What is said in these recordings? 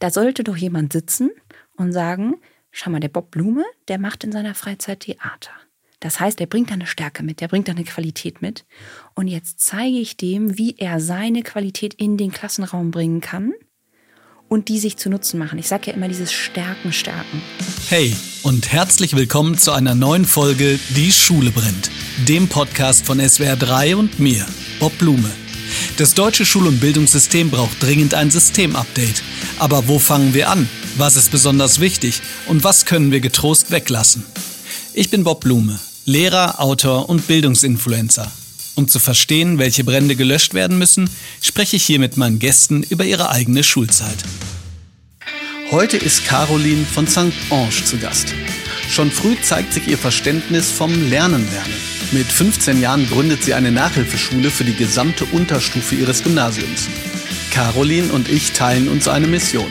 Da sollte doch jemand sitzen und sagen, schau mal, der Bob Blume, der macht in seiner Freizeit Theater. Das heißt, er bringt da eine Stärke mit, der bringt da eine Qualität mit. Und jetzt zeige ich dem, wie er seine Qualität in den Klassenraum bringen kann und die sich zu Nutzen machen. Ich sage ja immer dieses Stärken, Stärken. Hey und herzlich willkommen zu einer neuen Folge Die Schule brennt, dem Podcast von SWR 3 und mir, Bob Blume. Das deutsche Schul- und Bildungssystem braucht dringend ein Systemupdate. Aber wo fangen wir an? Was ist besonders wichtig? Und was können wir getrost weglassen? Ich bin Bob Blume, Lehrer, Autor und Bildungsinfluencer. Um zu verstehen, welche Brände gelöscht werden müssen, spreche ich hier mit meinen Gästen über ihre eigene Schulzeit. Heute ist Caroline von St. Ange zu Gast. Schon früh zeigt sich ihr Verständnis vom Lernen lernen. Mit 15 Jahren gründet sie eine Nachhilfeschule für die gesamte Unterstufe ihres Gymnasiums. Caroline und ich teilen uns eine Mission.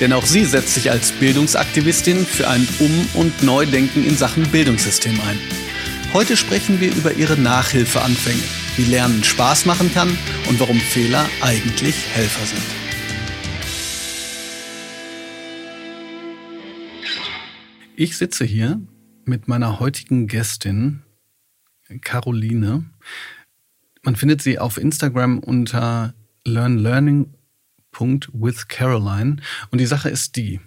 Denn auch sie setzt sich als Bildungsaktivistin für ein Um- und Neudenken in Sachen Bildungssystem ein. Heute sprechen wir über ihre Nachhilfeanfänge, wie Lernen Spaß machen kann und warum Fehler eigentlich Helfer sind. Ich sitze hier mit meiner heutigen Gästin, Caroline. Man findet sie auf Instagram unter learnlearning.withcaroline. Und die Sache ist die,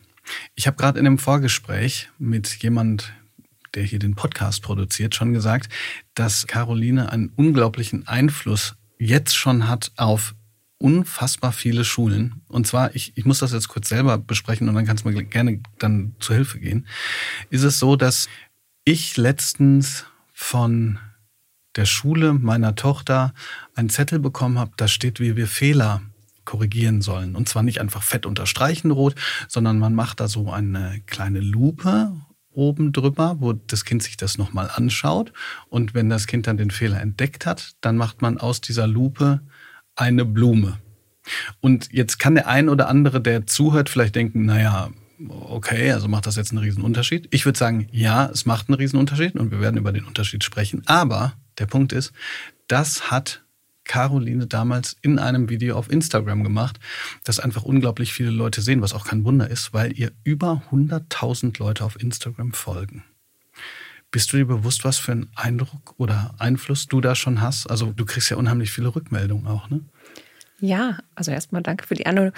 ich habe gerade in einem Vorgespräch mit jemand, der hier den Podcast produziert, schon gesagt, dass Caroline einen unglaublichen Einfluss jetzt schon hat auf unfassbar viele Schulen. Und zwar, ich, ich muss das jetzt kurz selber besprechen und dann kannst du mir gerne dann zu Hilfe gehen. Ist es so, dass ich letztens von der Schule meiner Tochter einen Zettel bekommen habe, da steht, wie wir Fehler korrigieren sollen. Und zwar nicht einfach fett unterstreichen rot, sondern man macht da so eine kleine Lupe oben drüber, wo das Kind sich das nochmal anschaut. Und wenn das Kind dann den Fehler entdeckt hat, dann macht man aus dieser Lupe eine Blume. Und jetzt kann der ein oder andere, der zuhört, vielleicht denken, naja, okay, also macht das jetzt einen Riesenunterschied? Ich würde sagen, ja, es macht einen Riesenunterschied und wir werden über den Unterschied sprechen. Aber der Punkt ist, das hat Caroline damals in einem Video auf Instagram gemacht, das einfach unglaublich viele Leute sehen, was auch kein Wunder ist, weil ihr über 100.000 Leute auf Instagram folgen. Bist du dir bewusst, was für einen Eindruck oder Einfluss du da schon hast? Also du kriegst ja unheimlich viele Rückmeldungen auch, ne? Ja, also erstmal danke für die Anordnung.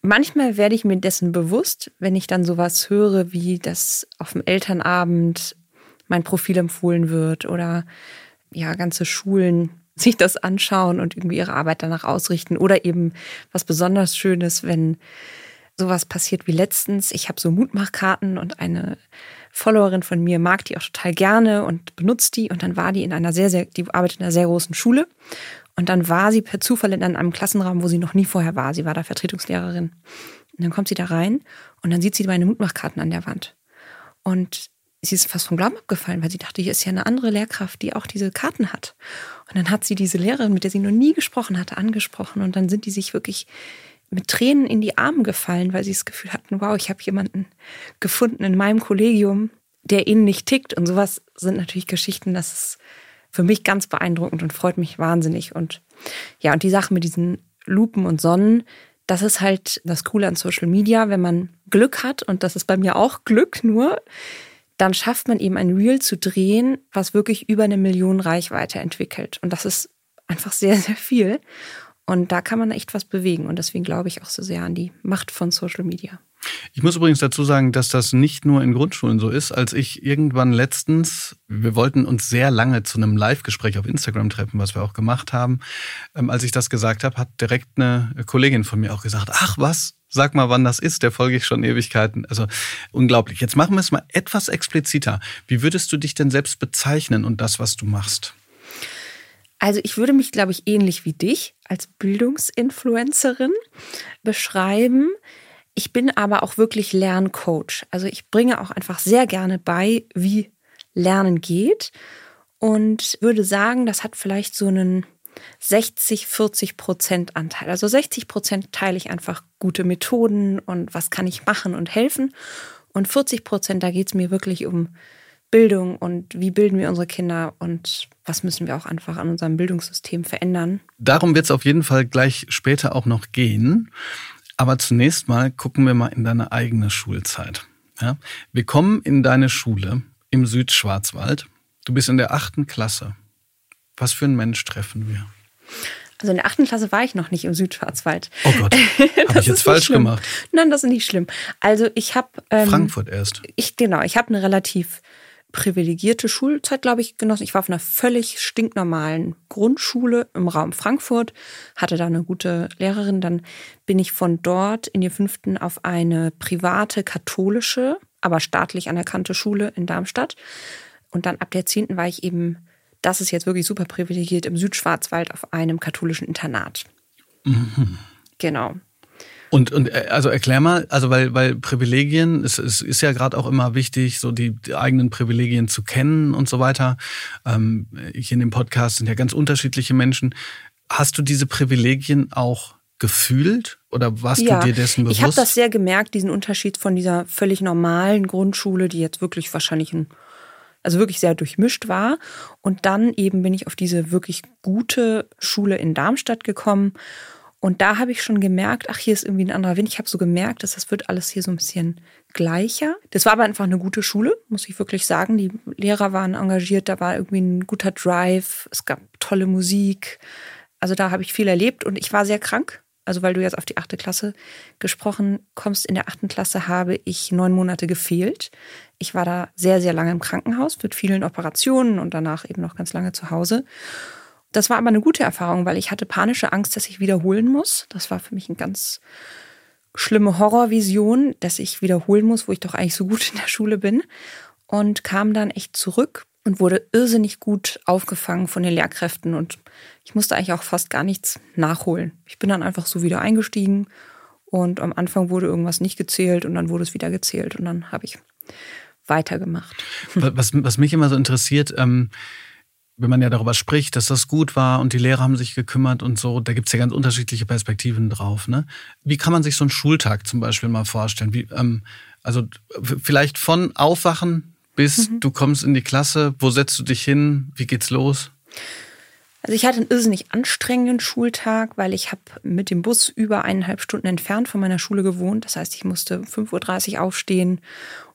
Manchmal werde ich mir dessen bewusst, wenn ich dann sowas höre, wie dass auf dem Elternabend mein Profil empfohlen wird oder ja, ganze Schulen sich das anschauen und irgendwie ihre Arbeit danach ausrichten. Oder eben was besonders Schönes, wenn sowas passiert wie letztens. Ich habe so Mutmachkarten und eine Followerin von mir mag die auch total gerne und benutzt die. Und dann war die in einer sehr, sehr, die arbeitet in einer sehr großen Schule. Und dann war sie per Zufall in einem Klassenraum, wo sie noch nie vorher war. Sie war da Vertretungslehrerin. Und dann kommt sie da rein und dann sieht sie meine Mutmachkarten an der Wand. Und sie ist fast vom Glauben abgefallen, weil sie dachte, hier ist ja eine andere Lehrkraft, die auch diese Karten hat. Und dann hat sie diese Lehrerin, mit der sie noch nie gesprochen hatte, angesprochen. Und dann sind die sich wirklich mit Tränen in die Arme gefallen, weil sie das Gefühl hatten, wow, ich habe jemanden gefunden in meinem Kollegium, der ihnen nicht tickt. Und sowas sind natürlich Geschichten, das ist für mich ganz beeindruckend und freut mich wahnsinnig. Und ja, und die Sache mit diesen Lupen und Sonnen, das ist halt das Coole an Social Media, wenn man Glück hat, und das ist bei mir auch Glück nur, dann schafft man eben ein Reel zu drehen, was wirklich über eine Million Reichweite entwickelt. Und das ist einfach sehr, sehr viel. Und da kann man echt was bewegen. Und deswegen glaube ich auch so sehr an die Macht von Social Media. Ich muss übrigens dazu sagen, dass das nicht nur in Grundschulen so ist. Als ich irgendwann letztens, wir wollten uns sehr lange zu einem Live-Gespräch auf Instagram treffen, was wir auch gemacht haben. Ähm, als ich das gesagt habe, hat direkt eine Kollegin von mir auch gesagt, ach was, Sag mal, wann das ist, der folge ich schon Ewigkeiten. Also unglaublich. Jetzt machen wir es mal etwas expliziter. Wie würdest du dich denn selbst bezeichnen und das, was du machst? Also ich würde mich, glaube ich, ähnlich wie dich als Bildungsinfluencerin beschreiben. Ich bin aber auch wirklich Lerncoach. Also ich bringe auch einfach sehr gerne bei, wie Lernen geht und würde sagen, das hat vielleicht so einen 60, 40 Prozent Anteil. Also 60 Prozent teile ich einfach gute Methoden und was kann ich machen und helfen. Und 40 Prozent, da geht es mir wirklich um Bildung und wie bilden wir unsere Kinder und was müssen wir auch einfach an unserem Bildungssystem verändern. Darum wird es auf jeden Fall gleich später auch noch gehen. Aber zunächst mal gucken wir mal in deine eigene Schulzeit. Ja? Wir kommen in deine Schule im Südschwarzwald. Du bist in der achten Klasse. Was für ein Mensch treffen wir? Also in der achten Klasse war ich noch nicht im Südschwarzwald. Oh Gott, habe ich jetzt falsch schlimm. gemacht? Nein, das ist nicht schlimm. Also ich habe ähm, Frankfurt erst. Ich genau, ich habe eine relativ privilegierte Schulzeit, glaube ich, genossen. Ich war auf einer völlig stinknormalen Grundschule im Raum Frankfurt, hatte da eine gute Lehrerin. Dann bin ich von dort in die fünften auf eine private katholische, aber staatlich anerkannte Schule in Darmstadt. Und dann ab der zehnten war ich eben das ist jetzt wirklich super privilegiert, im Südschwarzwald auf einem katholischen Internat. Mhm. Genau. Und, und äh, also erklär mal, also weil, weil Privilegien, es, es ist ja gerade auch immer wichtig, so die, die, eigenen Privilegien zu kennen und so weiter. Ähm, hier in dem Podcast sind ja ganz unterschiedliche Menschen. Hast du diese Privilegien auch gefühlt oder warst ja, du dir dessen bewusst? Ich habe das sehr gemerkt, diesen Unterschied von dieser völlig normalen Grundschule, die jetzt wirklich wahrscheinlich ein also wirklich sehr durchmischt war. Und dann eben bin ich auf diese wirklich gute Schule in Darmstadt gekommen. Und da habe ich schon gemerkt, ach, hier ist irgendwie ein anderer Wind. Ich habe so gemerkt, dass das wird alles hier so ein bisschen gleicher. Das war aber einfach eine gute Schule, muss ich wirklich sagen. Die Lehrer waren engagiert, da war irgendwie ein guter Drive, es gab tolle Musik. Also da habe ich viel erlebt und ich war sehr krank. Also weil du jetzt auf die achte Klasse gesprochen kommst, in der achten Klasse habe ich neun Monate gefehlt. Ich war da sehr, sehr lange im Krankenhaus mit vielen Operationen und danach eben noch ganz lange zu Hause. Das war aber eine gute Erfahrung, weil ich hatte panische Angst, dass ich wiederholen muss. Das war für mich eine ganz schlimme Horrorvision, dass ich wiederholen muss, wo ich doch eigentlich so gut in der Schule bin. Und kam dann echt zurück und wurde irrsinnig gut aufgefangen von den Lehrkräften. Und ich musste eigentlich auch fast gar nichts nachholen. Ich bin dann einfach so wieder eingestiegen und am Anfang wurde irgendwas nicht gezählt und dann wurde es wieder gezählt und dann habe ich weitergemacht. Was, was mich immer so interessiert, ähm, wenn man ja darüber spricht, dass das gut war und die Lehrer haben sich gekümmert und so, da gibt es ja ganz unterschiedliche Perspektiven drauf. Ne? Wie kann man sich so einen Schultag zum Beispiel mal vorstellen? Wie, ähm, also vielleicht von Aufwachen bis mhm. du kommst in die Klasse, wo setzt du dich hin, wie geht's los? Also ich hatte einen irrsinnig anstrengenden Schultag, weil ich habe mit dem Bus über eineinhalb Stunden entfernt von meiner Schule gewohnt. Das heißt, ich musste 5.30 Uhr aufstehen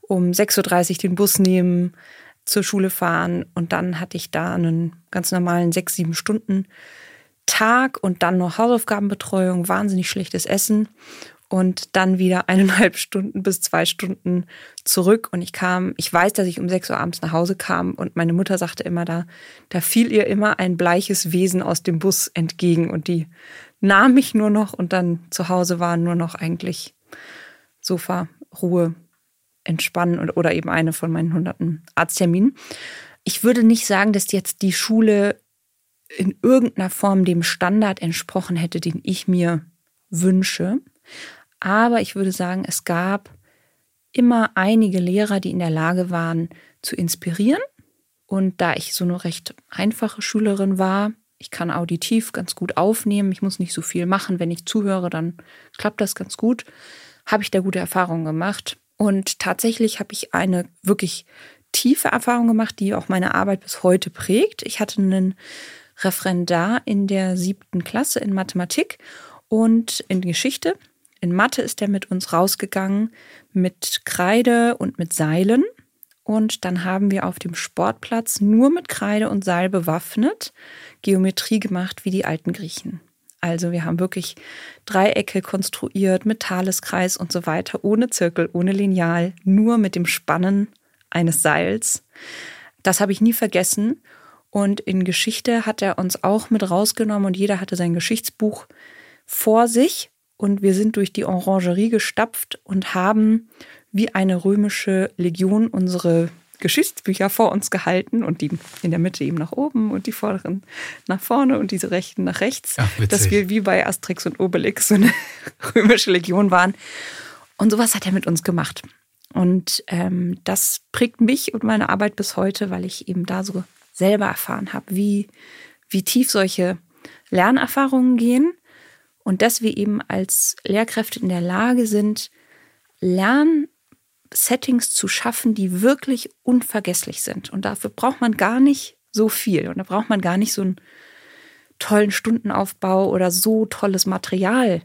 um 6.30 Uhr den Bus nehmen, zur Schule fahren und dann hatte ich da einen ganz normalen sechs, sieben Stunden Tag und dann noch Hausaufgabenbetreuung, wahnsinnig schlechtes Essen und dann wieder eineinhalb Stunden bis zwei Stunden zurück. Und ich kam, ich weiß, dass ich um sechs Uhr abends nach Hause kam und meine Mutter sagte immer da, da fiel ihr immer ein bleiches Wesen aus dem Bus entgegen und die nahm mich nur noch und dann zu Hause war nur noch eigentlich Sofa, Ruhe, entspannen oder eben eine von meinen hunderten Arztterminen. Ich würde nicht sagen, dass jetzt die Schule in irgendeiner Form dem Standard entsprochen hätte, den ich mir wünsche. Aber ich würde sagen, es gab immer einige Lehrer, die in der Lage waren zu inspirieren. Und da ich so eine recht einfache Schülerin war, ich kann auditiv ganz gut aufnehmen, ich muss nicht so viel machen. Wenn ich zuhöre, dann klappt das ganz gut. Habe ich da gute Erfahrungen gemacht. Und tatsächlich habe ich eine wirklich tiefe Erfahrung gemacht, die auch meine Arbeit bis heute prägt. Ich hatte einen Referendar in der siebten Klasse in Mathematik und in Geschichte. In Mathe ist er mit uns rausgegangen mit Kreide und mit Seilen. Und dann haben wir auf dem Sportplatz nur mit Kreide und Seil bewaffnet Geometrie gemacht wie die alten Griechen. Also wir haben wirklich Dreiecke konstruiert mit Thaleskreis und so weiter, ohne Zirkel, ohne Lineal, nur mit dem Spannen eines Seils. Das habe ich nie vergessen. Und in Geschichte hat er uns auch mit rausgenommen und jeder hatte sein Geschichtsbuch vor sich. Und wir sind durch die Orangerie gestapft und haben wie eine römische Legion unsere Geschichtsbücher vor uns gehalten und die in der Mitte eben nach oben und die vorderen nach vorne und diese rechten nach rechts, Ach, dass wir wie bei Asterix und Obelix so eine römische Legion waren. Und sowas hat er mit uns gemacht. Und ähm, das prägt mich und meine Arbeit bis heute, weil ich eben da so selber erfahren habe, wie, wie tief solche Lernerfahrungen gehen und dass wir eben als Lehrkräfte in der Lage sind, Lern Settings zu schaffen, die wirklich unvergesslich sind. Und dafür braucht man gar nicht so viel. Und da braucht man gar nicht so einen tollen Stundenaufbau oder so tolles Material,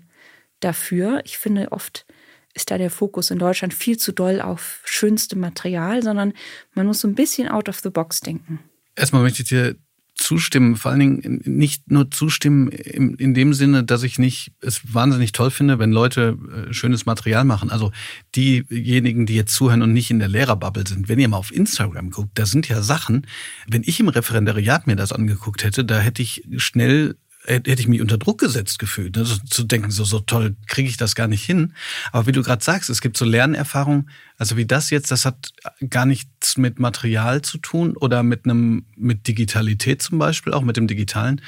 dafür. Ich finde, oft ist da der Fokus in Deutschland viel zu doll auf schönstem Material, sondern man muss so ein bisschen out of the box denken. Erstmal möchte ich dir zustimmen, vor allen Dingen nicht nur zustimmen in, in dem Sinne, dass ich nicht es wahnsinnig toll finde, wenn Leute äh, schönes Material machen. Also diejenigen, die jetzt zuhören und nicht in der Lehrerbubble sind, wenn ihr mal auf Instagram guckt, da sind ja Sachen, wenn ich im Referendariat mir das angeguckt hätte, da hätte ich schnell hätte ich mich unter Druck gesetzt gefühlt, ne? so, zu denken, so, so toll kriege ich das gar nicht hin. Aber wie du gerade sagst, es gibt so Lernerfahrungen, also wie das jetzt, das hat gar nichts mit Material zu tun oder mit einem, mit Digitalität zum Beispiel, auch mit dem Digitalen.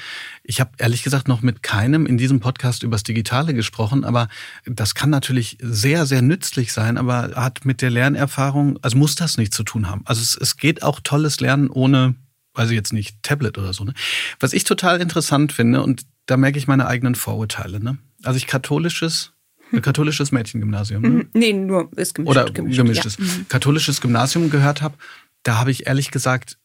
Ich habe ehrlich gesagt noch mit keinem in diesem Podcast übers Digitale gesprochen, aber das kann natürlich sehr, sehr nützlich sein, aber hat mit der Lernerfahrung, also muss das nichts zu tun haben. Also es, es geht auch tolles Lernen ohne also jetzt nicht Tablet oder so. Ne? Was ich total interessant finde, und da merke ich meine eigenen Vorurteile. Ne? Also ich katholisches, hm. katholisches Mädchengymnasium. Ne? Mhm. Nee, nur ist gemischt. Oder gemischt, gemischtes. Ja. Mhm. Katholisches Gymnasium gehört habe, da habe ich ehrlich gesagt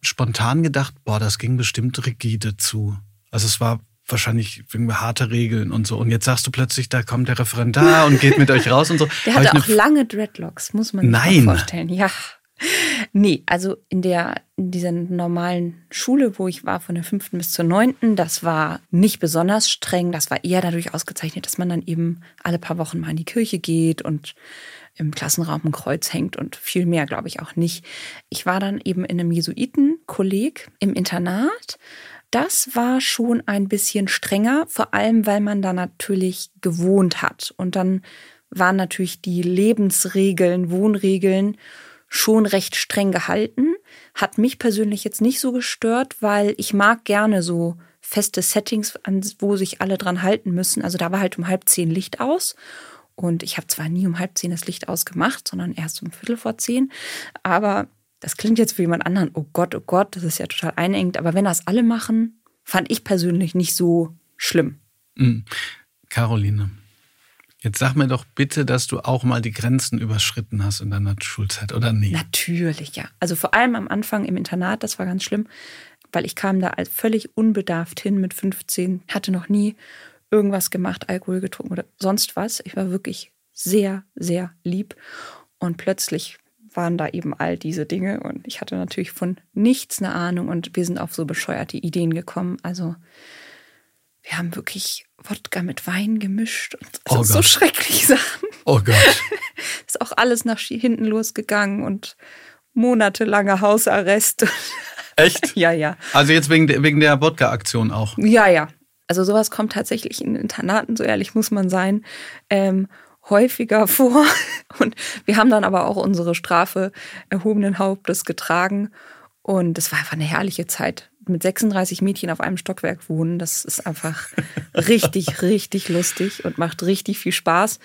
spontan gedacht, boah, das ging bestimmt rigide zu. Also es war wahrscheinlich irgendwie harte Regeln und so. Und jetzt sagst du plötzlich, da kommt der Referendar und geht mit euch raus und so. Der hatte auch lange Dreadlocks, muss man sich Nein. vorstellen. Ja. Nee, also in der, in dieser normalen Schule, wo ich war, von der fünften bis zur neunten, das war nicht besonders streng. Das war eher dadurch ausgezeichnet, dass man dann eben alle paar Wochen mal in die Kirche geht und im Klassenraum ein Kreuz hängt und viel mehr, glaube ich, auch nicht. Ich war dann eben in einem Jesuitenkolleg im Internat. Das war schon ein bisschen strenger, vor allem weil man da natürlich gewohnt hat. Und dann waren natürlich die Lebensregeln, Wohnregeln schon recht streng gehalten. Hat mich persönlich jetzt nicht so gestört, weil ich mag gerne so feste Settings, wo sich alle dran halten müssen. Also da war halt um halb zehn Licht aus. Und ich habe zwar nie um halb zehn das Licht ausgemacht, sondern erst um Viertel vor zehn. Aber das klingt jetzt für jemand anderen, oh Gott, oh Gott, das ist ja total einengt. Aber wenn das alle machen, fand ich persönlich nicht so schlimm. Mhm. Caroline, Jetzt sag mir doch bitte, dass du auch mal die Grenzen überschritten hast in deiner Schulzeit, oder nicht? Natürlich, ja. Also vor allem am Anfang im Internat, das war ganz schlimm, weil ich kam da völlig unbedarft hin mit 15, hatte noch nie irgendwas gemacht, Alkohol getrunken oder sonst was. Ich war wirklich sehr, sehr lieb. Und plötzlich waren da eben all diese Dinge und ich hatte natürlich von nichts eine Ahnung und wir sind auf so bescheuerte Ideen gekommen. Also wir haben wirklich Wodka mit Wein gemischt und oh so schreckliche Sachen. Oh Gott. Ist auch alles nach hinten losgegangen und monatelanger Hausarrest. Echt? ja, ja. Also jetzt wegen der, wegen der Wodka-Aktion auch. Ja, ja. Also sowas kommt tatsächlich in Internaten, so ehrlich muss man sein, ähm, häufiger vor. Und wir haben dann aber auch unsere Strafe erhobenen Hauptes getragen. Und es war einfach eine herrliche Zeit mit 36 Mädchen auf einem Stockwerk wohnen. Das ist einfach richtig, richtig lustig und macht richtig viel Spaß.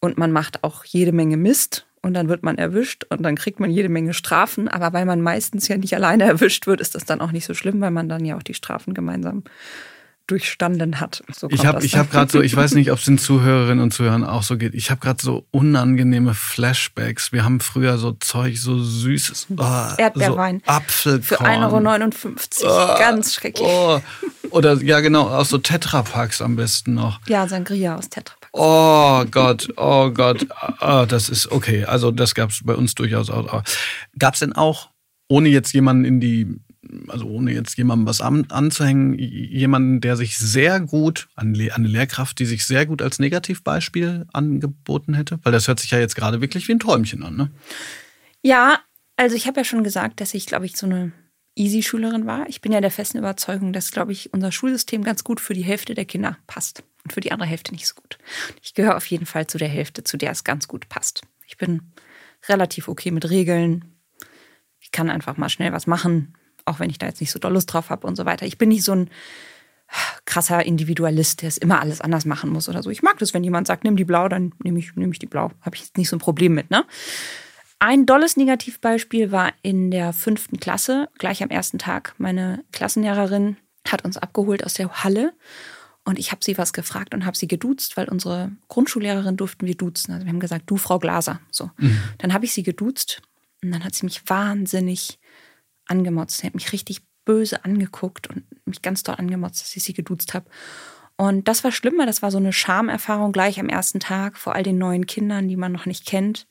Und man macht auch jede Menge Mist und dann wird man erwischt und dann kriegt man jede Menge Strafen. Aber weil man meistens ja nicht alleine erwischt wird, ist das dann auch nicht so schlimm, weil man dann ja auch die Strafen gemeinsam durchstanden hat. So ich habe ich hab gerade so, ich weiß nicht, ob es den Zuhörerinnen und Zuhörern auch so geht. Ich habe gerade so unangenehme Flashbacks. Wir haben früher so Zeug, so süßes oh, Erdbeerwein. So Apfelkorn. Für 1,59 Euro. Oh, Ganz schrecklich. Oh. Oder ja, genau, aus so Tetrapacks am besten noch. Ja, Sangria aus Tetrapacks. Oh Gott, oh Gott. Oh, das ist okay. Also das gab es bei uns durchaus auch. Gab es denn auch, ohne jetzt jemanden in die also ohne jetzt jemandem was an, anzuhängen, jemanden, der sich sehr gut, eine Lehrkraft, die sich sehr gut als Negativbeispiel angeboten hätte? Weil das hört sich ja jetzt gerade wirklich wie ein Träumchen an, ne? Ja, also ich habe ja schon gesagt, dass ich, glaube ich, so eine Easy-Schülerin war. Ich bin ja der festen Überzeugung, dass, glaube ich, unser Schulsystem ganz gut für die Hälfte der Kinder passt und für die andere Hälfte nicht so gut. Ich gehöre auf jeden Fall zu der Hälfte, zu der es ganz gut passt. Ich bin relativ okay mit Regeln. Ich kann einfach mal schnell was machen auch wenn ich da jetzt nicht so doll Lust drauf habe und so weiter. Ich bin nicht so ein krasser Individualist, der es immer alles anders machen muss oder so. Ich mag das, wenn jemand sagt, nimm die blau, dann nehme ich, nehm ich die blau. Habe ich jetzt nicht so ein Problem mit, ne? Ein dolles Negativbeispiel war in der fünften Klasse, gleich am ersten Tag. Meine Klassenlehrerin hat uns abgeholt aus der Halle und ich habe sie was gefragt und habe sie geduzt, weil unsere Grundschullehrerin durften wir duzen. Also wir haben gesagt, du Frau Glaser. So. Mhm. Dann habe ich sie geduzt und dann hat sie mich wahnsinnig angemotzt. Sie hat mich richtig böse angeguckt und mich ganz doll angemotzt, dass ich sie geduzt habe. Und das war schlimmer, das war so eine Schamerfahrung gleich am ersten Tag vor all den neuen Kindern, die man noch nicht kennt.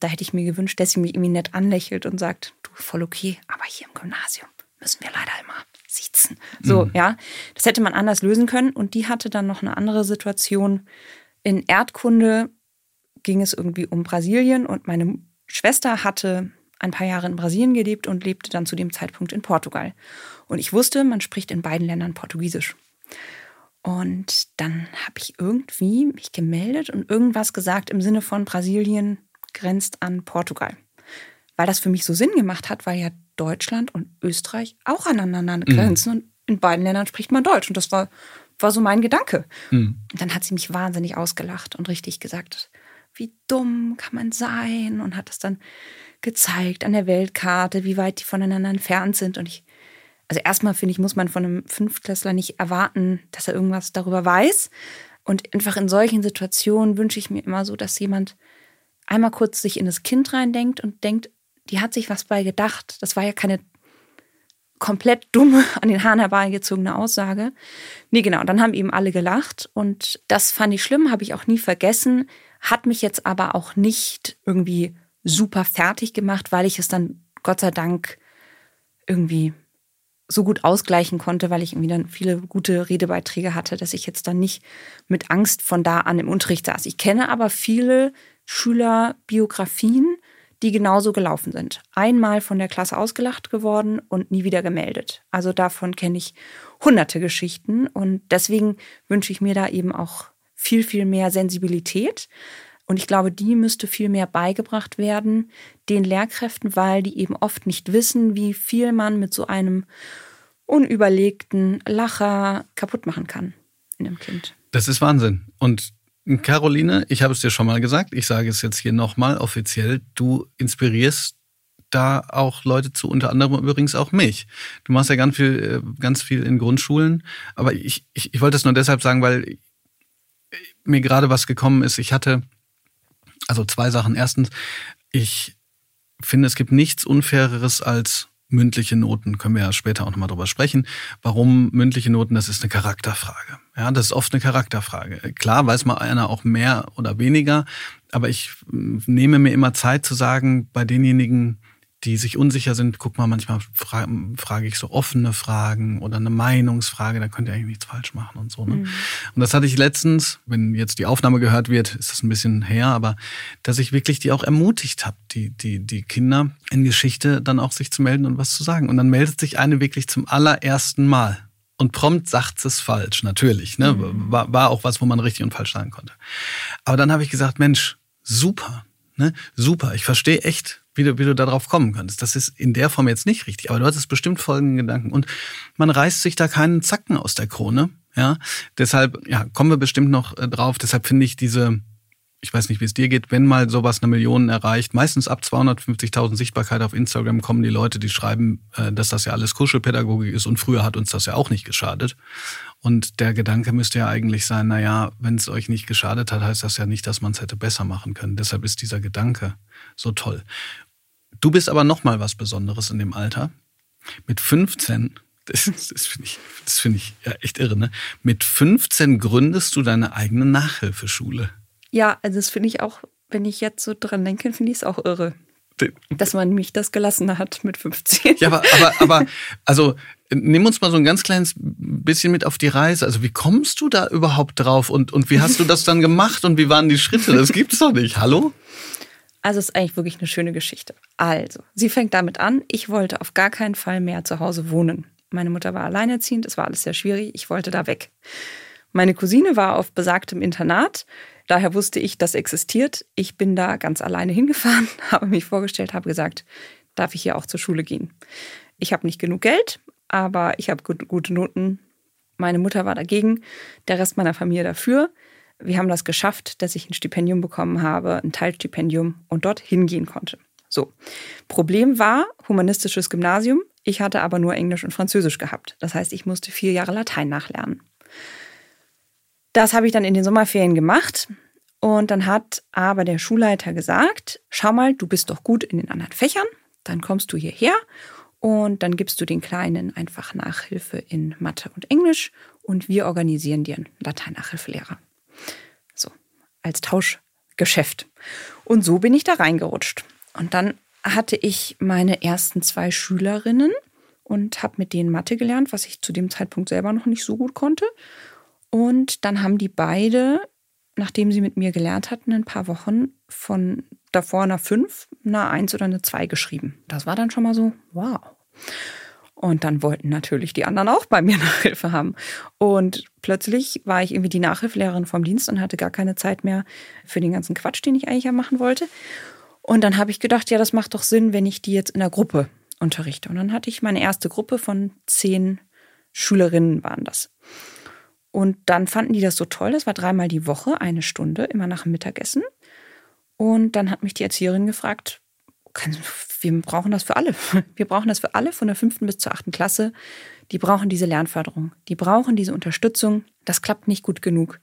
Da hätte ich mir gewünscht, dass sie mich irgendwie nett anlächelt und sagt, du, voll okay, aber hier im Gymnasium müssen wir leider immer sitzen. So, mhm. ja. Das hätte man anders lösen können. Und die hatte dann noch eine andere Situation. In Erdkunde ging es irgendwie um Brasilien und meine Schwester hatte ein paar Jahre in Brasilien gelebt und lebte dann zu dem Zeitpunkt in Portugal. Und ich wusste, man spricht in beiden Ländern Portugiesisch. Und dann habe ich irgendwie mich gemeldet und irgendwas gesagt im Sinne von Brasilien grenzt an Portugal. Weil das für mich so Sinn gemacht hat, weil ja Deutschland und Österreich auch aneinander mhm. grenzen mhm. und in beiden Ländern spricht man Deutsch. Und das war, war so mein Gedanke. Mhm. Und dann hat sie mich wahnsinnig ausgelacht und richtig gesagt, wie dumm kann man sein? Und hat das dann gezeigt an der Weltkarte, wie weit die voneinander entfernt sind. Und ich also erstmal finde ich, muss man von einem Fünftklässler nicht erwarten, dass er irgendwas darüber weiß. Und einfach in solchen Situationen wünsche ich mir immer so, dass jemand einmal kurz sich in das Kind reindenkt und denkt, die hat sich was bei gedacht. Das war ja keine komplett dumme, an den Haaren herbeigezogene Aussage. Nee, genau. Dann haben eben alle gelacht und das fand ich schlimm, habe ich auch nie vergessen, hat mich jetzt aber auch nicht irgendwie super fertig gemacht, weil ich es dann Gott sei Dank irgendwie so gut ausgleichen konnte, weil ich irgendwie dann viele gute Redebeiträge hatte, dass ich jetzt dann nicht mit Angst von da an im Unterricht saß. Ich kenne aber viele Schülerbiografien, die genauso gelaufen sind. Einmal von der Klasse ausgelacht geworden und nie wieder gemeldet. Also davon kenne ich hunderte Geschichten und deswegen wünsche ich mir da eben auch viel, viel mehr Sensibilität. Und ich glaube, die müsste viel mehr beigebracht werden den Lehrkräften, weil die eben oft nicht wissen, wie viel man mit so einem unüberlegten Lacher kaputt machen kann in einem Kind. Das ist Wahnsinn. Und Caroline, ich habe es dir schon mal gesagt, ich sage es jetzt hier nochmal offiziell, du inspirierst da auch Leute zu, unter anderem übrigens auch mich. Du machst ja ganz viel, äh, ganz viel in Grundschulen, aber ich, ich, ich wollte es nur deshalb sagen, weil mir gerade was gekommen ist. Ich hatte also zwei Sachen. Erstens, ich finde, es gibt nichts Unfaireres als mündliche Noten. Können wir ja später auch nochmal drüber sprechen. Warum mündliche Noten? Das ist eine Charakterfrage. Ja, das ist oft eine Charakterfrage. Klar weiß mal einer auch mehr oder weniger, aber ich nehme mir immer Zeit zu sagen, bei denjenigen, die sich unsicher sind, guck mal, manchmal fra frage ich so offene Fragen oder eine Meinungsfrage, da könnt ihr eigentlich nichts falsch machen und so. Ne? Mhm. Und das hatte ich letztens, wenn jetzt die Aufnahme gehört wird, ist das ein bisschen her, aber dass ich wirklich die auch ermutigt habe, die, die, die Kinder in Geschichte dann auch sich zu melden und was zu sagen. Und dann meldet sich eine wirklich zum allerersten Mal. Und prompt sagt es falsch, natürlich. Ne? Mhm. War, war auch was, wo man richtig und falsch sagen konnte. Aber dann habe ich gesagt, Mensch, super, ne? super, ich verstehe echt, wie du, wie du darauf kommen könntest. Das ist in der Form jetzt nicht richtig, aber du hattest bestimmt folgenden Gedanken. Und man reißt sich da keinen Zacken aus der Krone. Ja, deshalb, ja, kommen wir bestimmt noch äh, drauf. Deshalb finde ich diese, ich weiß nicht, wie es dir geht, wenn mal sowas eine Million erreicht, meistens ab 250.000 Sichtbarkeit auf Instagram kommen die Leute, die schreiben, äh, dass das ja alles Kuschelpädagogik ist und früher hat uns das ja auch nicht geschadet. Und der Gedanke müsste ja eigentlich sein, na ja, wenn es euch nicht geschadet hat, heißt das ja nicht, dass man es hätte besser machen können. Deshalb ist dieser Gedanke so toll. Du bist aber noch mal was Besonderes in dem Alter. Mit 15, das, das finde ich, das finde ich ja echt irre, ne? Mit 15 gründest du deine eigene Nachhilfeschule. Ja, also das finde ich auch, wenn ich jetzt so dran denke, finde ich es auch irre. Dass man mich das gelassen hat mit 15. Ja, aber, aber, aber, also nimm uns mal so ein ganz kleines bisschen mit auf die Reise. Also wie kommst du da überhaupt drauf und, und wie hast du das dann gemacht und wie waren die Schritte? Das gibt's doch nicht. Hallo? Also es ist eigentlich wirklich eine schöne Geschichte. Also, sie fängt damit an, ich wollte auf gar keinen Fall mehr zu Hause wohnen. Meine Mutter war alleinerziehend, es war alles sehr schwierig, ich wollte da weg. Meine Cousine war auf besagtem Internat, daher wusste ich, das existiert. Ich bin da ganz alleine hingefahren, habe mich vorgestellt, habe gesagt, darf ich hier auch zur Schule gehen. Ich habe nicht genug Geld, aber ich habe gute Noten. Meine Mutter war dagegen, der Rest meiner Familie dafür wir haben das geschafft, dass ich ein Stipendium bekommen habe, ein Teilstipendium und dort hingehen konnte. So. Problem war humanistisches Gymnasium. Ich hatte aber nur Englisch und Französisch gehabt. Das heißt, ich musste vier Jahre Latein nachlernen. Das habe ich dann in den Sommerferien gemacht. Und dann hat aber der Schulleiter gesagt, schau mal, du bist doch gut in den anderen Fächern. Dann kommst du hierher und dann gibst du den Kleinen einfach Nachhilfe in Mathe und Englisch und wir organisieren dir einen Lateinachhilfelehrer. So, als Tauschgeschäft. Und so bin ich da reingerutscht. Und dann hatte ich meine ersten zwei Schülerinnen und habe mit denen Mathe gelernt, was ich zu dem Zeitpunkt selber noch nicht so gut konnte. Und dann haben die beide, nachdem sie mit mir gelernt hatten, ein paar Wochen von davor einer 5, einer 1 oder eine 2 geschrieben. Das war dann schon mal so, wow. Und dann wollten natürlich die anderen auch bei mir Nachhilfe haben. Und plötzlich war ich irgendwie die Nachhilfelehrerin vom Dienst und hatte gar keine Zeit mehr für den ganzen Quatsch, den ich eigentlich ja machen wollte. Und dann habe ich gedacht, ja, das macht doch Sinn, wenn ich die jetzt in der Gruppe unterrichte. Und dann hatte ich meine erste Gruppe von zehn Schülerinnen waren das. Und dann fanden die das so toll. Das war dreimal die Woche, eine Stunde, immer nach dem Mittagessen. Und dann hat mich die Erzieherin gefragt, wir brauchen das für alle. Wir brauchen das für alle von der fünften bis zur achten Klasse. Die brauchen diese Lernförderung. Die brauchen diese Unterstützung. Das klappt nicht gut genug.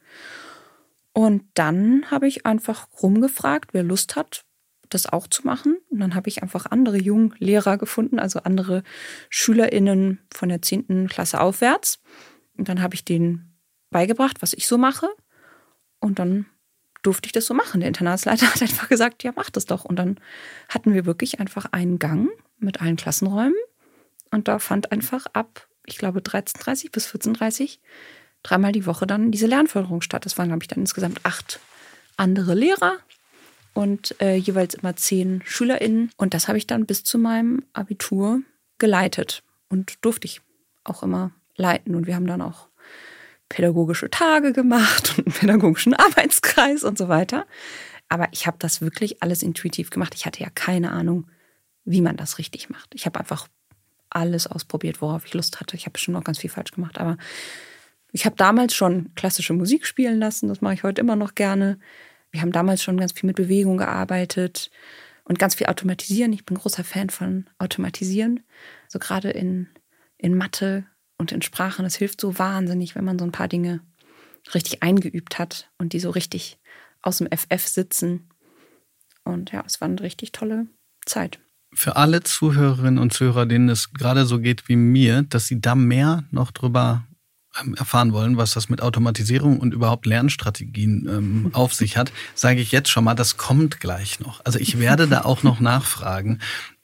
Und dann habe ich einfach rumgefragt, wer Lust hat, das auch zu machen. Und dann habe ich einfach andere Junglehrer gefunden, also andere SchülerInnen von der 10. Klasse aufwärts. Und dann habe ich denen beigebracht, was ich so mache. Und dann durfte ich das so machen. Der Internatsleiter hat einfach gesagt, ja, mach das doch. Und dann hatten wir wirklich einfach einen Gang mit allen Klassenräumen. Und da fand einfach ab, ich glaube, 13.30 bis 14.30 dreimal die Woche dann diese Lernförderung statt. Das waren, glaube ich, dann insgesamt acht andere Lehrer und äh, jeweils immer zehn SchülerInnen. Und das habe ich dann bis zu meinem Abitur geleitet und durfte ich auch immer leiten. Und wir haben dann auch pädagogische Tage gemacht und einen pädagogischen Arbeitskreis und so weiter. Aber ich habe das wirklich alles intuitiv gemacht. Ich hatte ja keine Ahnung, wie man das richtig macht. Ich habe einfach alles ausprobiert, worauf ich Lust hatte. Ich habe bestimmt noch ganz viel falsch gemacht, aber ich habe damals schon klassische Musik spielen lassen. Das mache ich heute immer noch gerne. Wir haben damals schon ganz viel mit Bewegung gearbeitet und ganz viel automatisieren. Ich bin großer Fan von automatisieren. So gerade in, in Mathe und in Sprachen. Es hilft so wahnsinnig, wenn man so ein paar Dinge richtig eingeübt hat und die so richtig aus dem FF sitzen. Und ja, es war eine richtig tolle Zeit. Für alle Zuhörerinnen und Zuhörer, denen es gerade so geht wie mir, dass sie da mehr noch drüber ähm, erfahren wollen, was das mit Automatisierung und überhaupt Lernstrategien ähm, auf sich hat, sage ich jetzt schon mal, das kommt gleich noch. Also ich werde da auch noch nachfragen.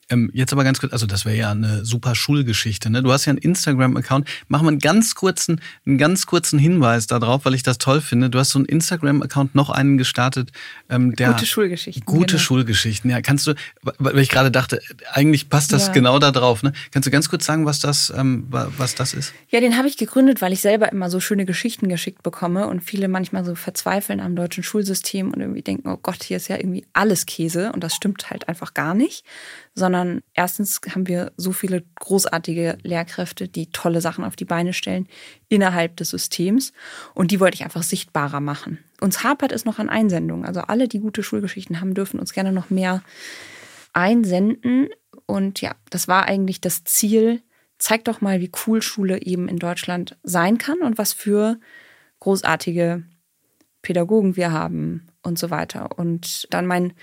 Ähm, jetzt aber ganz kurz, also das wäre ja eine super Schulgeschichte. Ne? Du hast ja einen Instagram-Account. Mach mal einen ganz kurzen, einen ganz kurzen Hinweis darauf, weil ich das toll finde. Du hast so einen Instagram-Account noch einen gestartet, ähm, der gute Schulgeschichten. Gute genau. Schulgeschichten. Ja, kannst du, weil ich gerade dachte, eigentlich passt das ja. genau da drauf. Ne? Kannst du ganz kurz sagen, was das, ähm, was das ist? Ja, den habe ich gegründet, weil ich selber immer so schöne Geschichten geschickt bekomme und viele manchmal so verzweifeln am deutschen Schulsystem und irgendwie denken, oh Gott, hier ist ja irgendwie alles Käse und das stimmt halt einfach gar nicht sondern erstens haben wir so viele großartige Lehrkräfte, die tolle Sachen auf die Beine stellen innerhalb des Systems und die wollte ich einfach sichtbarer machen. Uns hapert es noch an Einsendungen. Also alle, die gute Schulgeschichten haben, dürfen uns gerne noch mehr einsenden. Und ja, das war eigentlich das Ziel. Zeig doch mal, wie cool Schule eben in Deutschland sein kann und was für großartige Pädagogen wir haben und so weiter. Und dann mein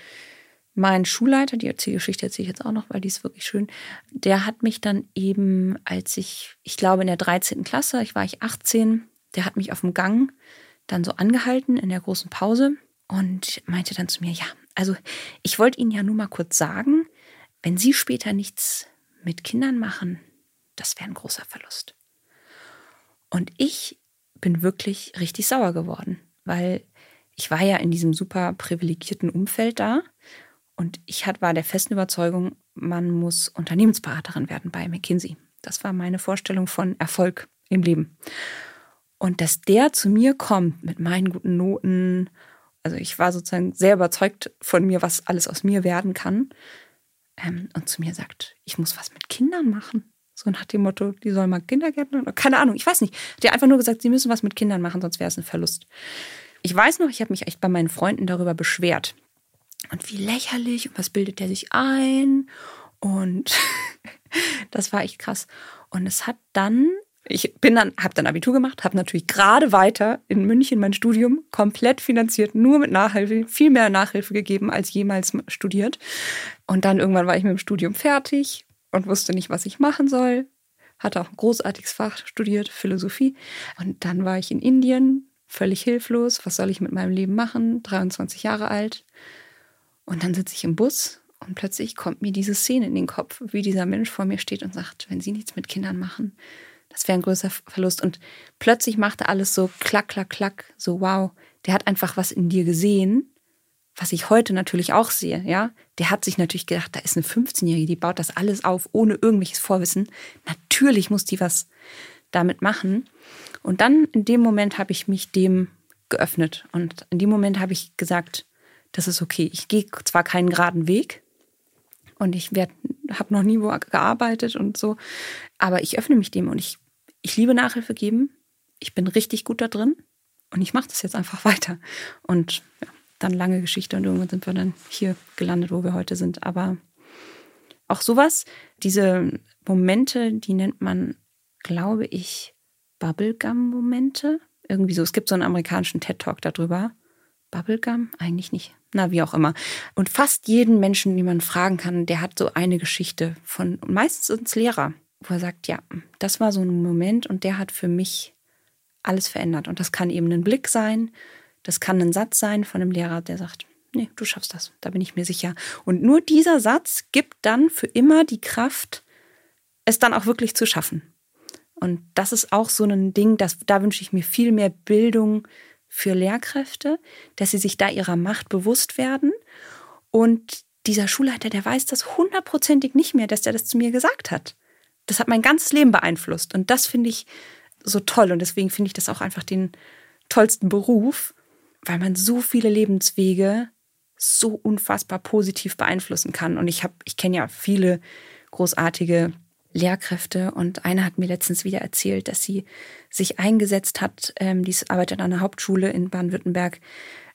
mein Schulleiter, die Erzählgeschichte erzähle ich jetzt auch noch, weil die ist wirklich schön, der hat mich dann eben, als ich, ich glaube in der 13. Klasse, ich war ich 18, der hat mich auf dem Gang dann so angehalten in der großen Pause und meinte dann zu mir, ja, also ich wollte Ihnen ja nur mal kurz sagen, wenn Sie später nichts mit Kindern machen, das wäre ein großer Verlust. Und ich bin wirklich richtig sauer geworden, weil ich war ja in diesem super privilegierten Umfeld da und ich war der festen Überzeugung, man muss Unternehmensberaterin werden bei McKinsey. Das war meine Vorstellung von Erfolg im Leben. Und dass der zu mir kommt mit meinen guten Noten, also ich war sozusagen sehr überzeugt von mir, was alles aus mir werden kann. Ähm, und zu mir sagt, ich muss was mit Kindern machen. So nach dem Motto, die sollen mal Kindergärtner, keine Ahnung, ich weiß nicht. Der hat einfach nur gesagt, sie müssen was mit Kindern machen, sonst wäre es ein Verlust. Ich weiß noch, ich habe mich echt bei meinen Freunden darüber beschwert, und wie lächerlich und was bildet der sich ein und das war echt krass. Und es hat dann, ich bin dann, habe dann Abitur gemacht, habe natürlich gerade weiter in München mein Studium komplett finanziert, nur mit Nachhilfe, viel mehr Nachhilfe gegeben als jemals studiert. Und dann irgendwann war ich mit dem Studium fertig und wusste nicht, was ich machen soll. hatte auch ein großartiges Fach studiert, Philosophie. Und dann war ich in Indien, völlig hilflos. Was soll ich mit meinem Leben machen? 23 Jahre alt. Und dann sitze ich im Bus und plötzlich kommt mir diese Szene in den Kopf, wie dieser Mensch vor mir steht und sagt, wenn Sie nichts mit Kindern machen, das wäre ein größer Verlust. Und plötzlich machte alles so klack, klack, klack, so wow, der hat einfach was in dir gesehen, was ich heute natürlich auch sehe, ja. Der hat sich natürlich gedacht, da ist eine 15-Jährige, die baut das alles auf, ohne irgendwelches Vorwissen. Natürlich muss die was damit machen. Und dann in dem Moment habe ich mich dem geöffnet. Und in dem Moment habe ich gesagt, das ist okay. Ich gehe zwar keinen geraden Weg und ich habe noch nie wo gearbeitet und so, aber ich öffne mich dem und ich ich liebe Nachhilfe geben. Ich bin richtig gut da drin und ich mache das jetzt einfach weiter. Und ja, dann lange Geschichte und irgendwann sind wir dann hier gelandet, wo wir heute sind. Aber auch sowas, diese Momente, die nennt man, glaube ich, Bubblegum-Momente. Irgendwie so. Es gibt so einen amerikanischen TED-Talk darüber. Bubblegum? Eigentlich nicht. Na, wie auch immer. Und fast jeden Menschen, den man fragen kann, der hat so eine Geschichte von, meistens es Lehrer wo er sagt, ja, das war so ein Moment und der hat für mich alles verändert. Und das kann eben ein Blick sein, das kann ein Satz sein von einem Lehrer, der sagt, nee, du schaffst das, da bin ich mir sicher. Und nur dieser Satz gibt dann für immer die Kraft, es dann auch wirklich zu schaffen. Und das ist auch so ein Ding, dass, da wünsche ich mir viel mehr Bildung für Lehrkräfte, dass sie sich da ihrer Macht bewusst werden. Und dieser Schulleiter, der weiß das hundertprozentig nicht mehr, dass er das zu mir gesagt hat das hat mein ganzes Leben beeinflusst. Und das finde ich so toll. Und deswegen finde ich das auch einfach den tollsten Beruf, weil man so viele Lebenswege so unfassbar positiv beeinflussen kann. Und ich habe, ich kenne ja viele großartige Lehrkräfte und eine hat mir letztens wieder erzählt, dass sie sich eingesetzt hat, ähm, die arbeitet an einer Hauptschule in Baden-Württemberg,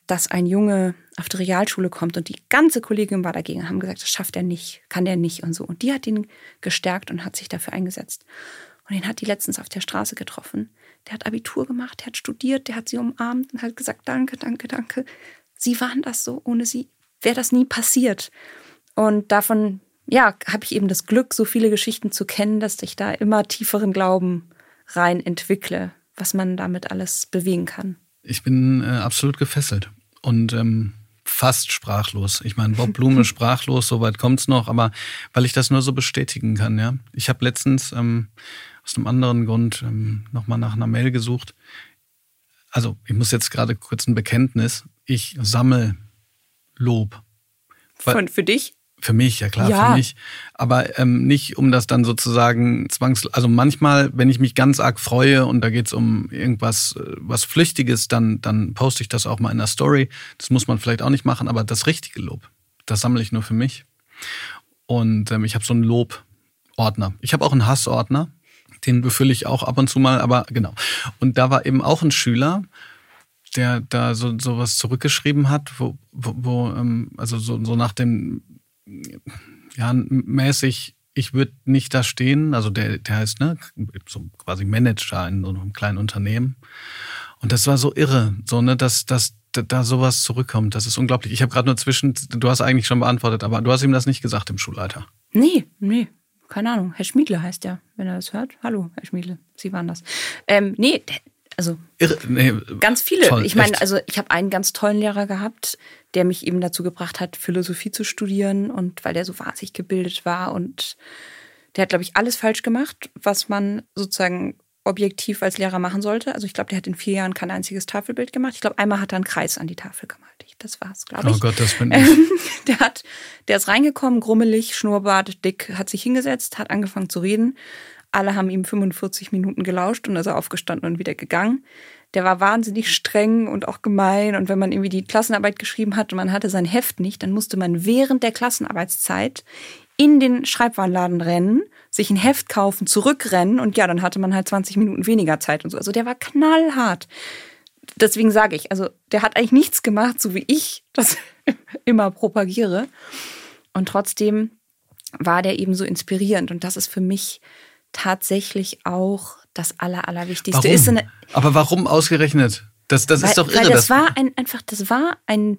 dass ein Junge auf die Realschule kommt und die ganze Kollegin war dagegen, haben gesagt, das schafft er nicht, kann der nicht und so. Und die hat ihn gestärkt und hat sich dafür eingesetzt. Und den hat die letztens auf der Straße getroffen. Der hat Abitur gemacht, der hat studiert, der hat sie umarmt und hat gesagt, danke, danke, danke. Sie waren das so, ohne sie wäre das nie passiert. Und davon, ja, habe ich eben das Glück, so viele Geschichten zu kennen, dass ich da immer tieferen Glauben rein entwickle, was man damit alles bewegen kann. Ich bin äh, absolut gefesselt und ähm, fast sprachlos. Ich meine, Bob Blume sprachlos, soweit kommt's noch, aber weil ich das nur so bestätigen kann, ja. Ich habe letztens ähm, aus einem anderen Grund ähm, nochmal nach einer Mail gesucht. Also, ich muss jetzt gerade kurz ein Bekenntnis. Ich sammle Lob. Von, für dich? Für mich, ja klar, ja. für mich. Aber ähm, nicht, um das dann sozusagen zwangs... Also manchmal, wenn ich mich ganz arg freue und da geht's um irgendwas, äh, was Flüchtiges, dann, dann poste ich das auch mal in der Story. Das muss man vielleicht auch nicht machen, aber das richtige Lob, das sammle ich nur für mich. Und ähm, ich habe so einen Lobordner. Ich habe auch einen Hassordner, den befülle ich auch ab und zu mal, aber genau. Und da war eben auch ein Schüler, der da so sowas zurückgeschrieben hat, wo, wo, wo ähm, also so, so nach dem ja, mäßig, ich würde nicht da stehen, also der, der heißt, ne, so quasi Manager in so einem kleinen Unternehmen. Und das war so irre, so, ne, dass, dass da sowas zurückkommt. Das ist unglaublich. Ich habe gerade nur zwischen, du hast eigentlich schon beantwortet, aber du hast ihm das nicht gesagt im Schulleiter. Nee, nee. Keine Ahnung. Herr Schmiedle heißt ja, wenn er das hört. Hallo, Herr Schmiedle. Sie waren das. Ähm, nee, also Irre, nee, ganz viele. Toll, ich meine, also ich habe einen ganz tollen Lehrer gehabt, der mich eben dazu gebracht hat, Philosophie zu studieren und weil der so wahnsinnig gebildet war und der hat, glaube ich, alles falsch gemacht, was man sozusagen objektiv als Lehrer machen sollte. Also ich glaube, der hat in vier Jahren kein einziges Tafelbild gemacht. Ich glaube, einmal hat er einen Kreis an die Tafel gemalt. Das war's, glaube ich. Oh Gott, das bin ich. der, hat, der ist reingekommen, grummelig, Schnurrbart, dick, hat sich hingesetzt, hat angefangen zu reden alle haben ihm 45 Minuten gelauscht und ist aufgestanden und wieder gegangen. Der war wahnsinnig streng und auch gemein. Und wenn man irgendwie die Klassenarbeit geschrieben hat und man hatte sein Heft nicht, dann musste man während der Klassenarbeitszeit in den Schreibwarenladen rennen, sich ein Heft kaufen, zurückrennen und ja, dann hatte man halt 20 Minuten weniger Zeit und so. Also der war knallhart. Deswegen sage ich, also der hat eigentlich nichts gemacht, so wie ich das immer propagiere. Und trotzdem war der eben so inspirierend. Und das ist für mich tatsächlich auch das Aller, Allerwichtigste warum? ist. Eine, Aber warum ausgerechnet? Das, das weil, ist doch irre. Weil das war ein, einfach, das war ein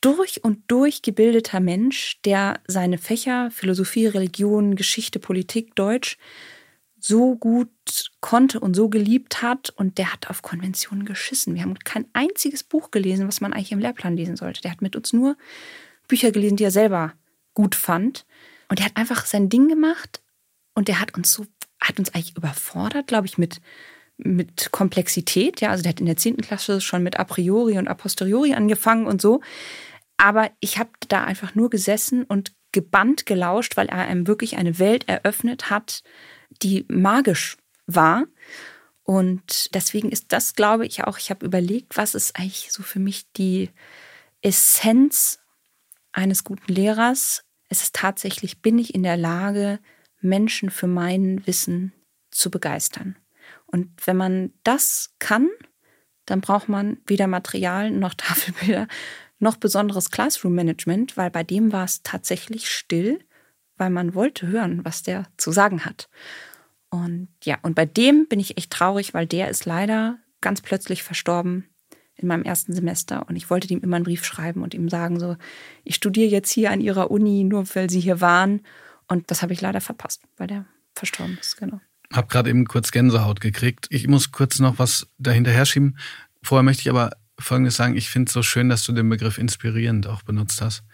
durch und durch gebildeter Mensch, der seine Fächer Philosophie, Religion, Geschichte, Politik, Deutsch so gut konnte und so geliebt hat und der hat auf Konventionen geschissen. Wir haben kein einziges Buch gelesen, was man eigentlich im Lehrplan lesen sollte. Der hat mit uns nur Bücher gelesen, die er selber gut fand. Und er hat einfach sein Ding gemacht und der hat uns so, hat uns eigentlich überfordert, glaube ich, mit, mit Komplexität. Ja, also der hat in der 10. Klasse schon mit a priori und a posteriori angefangen und so. Aber ich habe da einfach nur gesessen und gebannt gelauscht, weil er einem wirklich eine Welt eröffnet hat, die magisch war. Und deswegen ist das, glaube ich, auch, ich habe überlegt, was ist eigentlich so für mich die Essenz eines guten Lehrers. Es ist tatsächlich, bin ich in der Lage, Menschen für mein Wissen zu begeistern. Und wenn man das kann, dann braucht man weder Material noch Tafelbilder noch besonderes Classroom-Management, weil bei dem war es tatsächlich still, weil man wollte hören, was der zu sagen hat. Und ja, und bei dem bin ich echt traurig, weil der ist leider ganz plötzlich verstorben in meinem ersten Semester und ich wollte ihm immer einen Brief schreiben und ihm sagen so, ich studiere jetzt hier an ihrer Uni, nur weil sie hier waren und das habe ich leider verpasst, weil der verstorben ist, genau. Hab gerade eben kurz Gänsehaut gekriegt. Ich muss kurz noch was dahinterher schieben. Vorher möchte ich aber Folgendes sagen. Ich finde es so schön, dass du den Begriff inspirierend auch benutzt hast.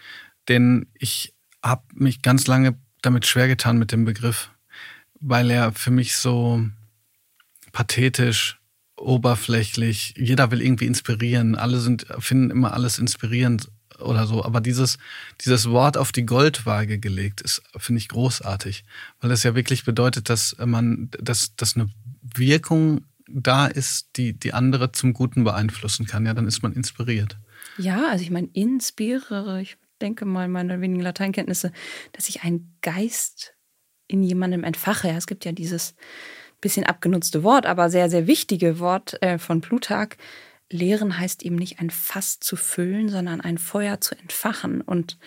Denn ich habe mich ganz lange damit schwer getan mit dem Begriff, weil er für mich so pathetisch, oberflächlich, jeder will irgendwie inspirieren, alle sind, finden immer alles inspirierend oder so. Aber dieses, dieses Wort auf die Goldwaage gelegt ist, finde ich großartig, weil das ja wirklich bedeutet, dass man, dass, dass eine Wirkung da ist, die, die andere zum Guten beeinflussen kann. Ja, dann ist man inspiriert. Ja, also ich meine, inspiriere, ich denke mal, meine wenigen Lateinkenntnisse, dass ich einen Geist in jemandem entfache. Ja, es gibt ja dieses bisschen abgenutzte Wort, aber sehr, sehr wichtige Wort äh, von Plutarch. Lehren heißt eben nicht ein Fass zu füllen, sondern ein Feuer zu entfachen. Und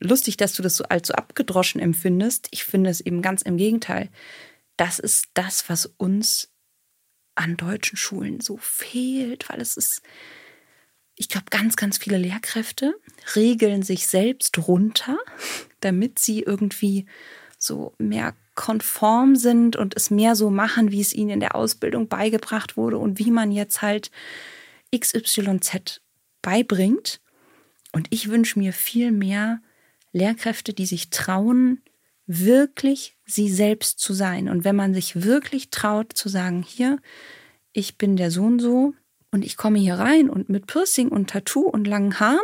lustig, dass du das so allzu abgedroschen empfindest. Ich finde es eben ganz im Gegenteil. Das ist das, was uns an deutschen Schulen so fehlt, weil es ist, ich glaube, ganz, ganz viele Lehrkräfte regeln sich selbst runter, damit sie irgendwie so mehr konform sind und es mehr so machen, wie es ihnen in der Ausbildung beigebracht wurde und wie man jetzt halt XYZ beibringt. Und ich wünsche mir viel mehr Lehrkräfte, die sich trauen, wirklich sie selbst zu sein. Und wenn man sich wirklich traut zu sagen, hier, ich bin der Sohn so und ich komme hier rein und mit Piercing und Tattoo und langen Haaren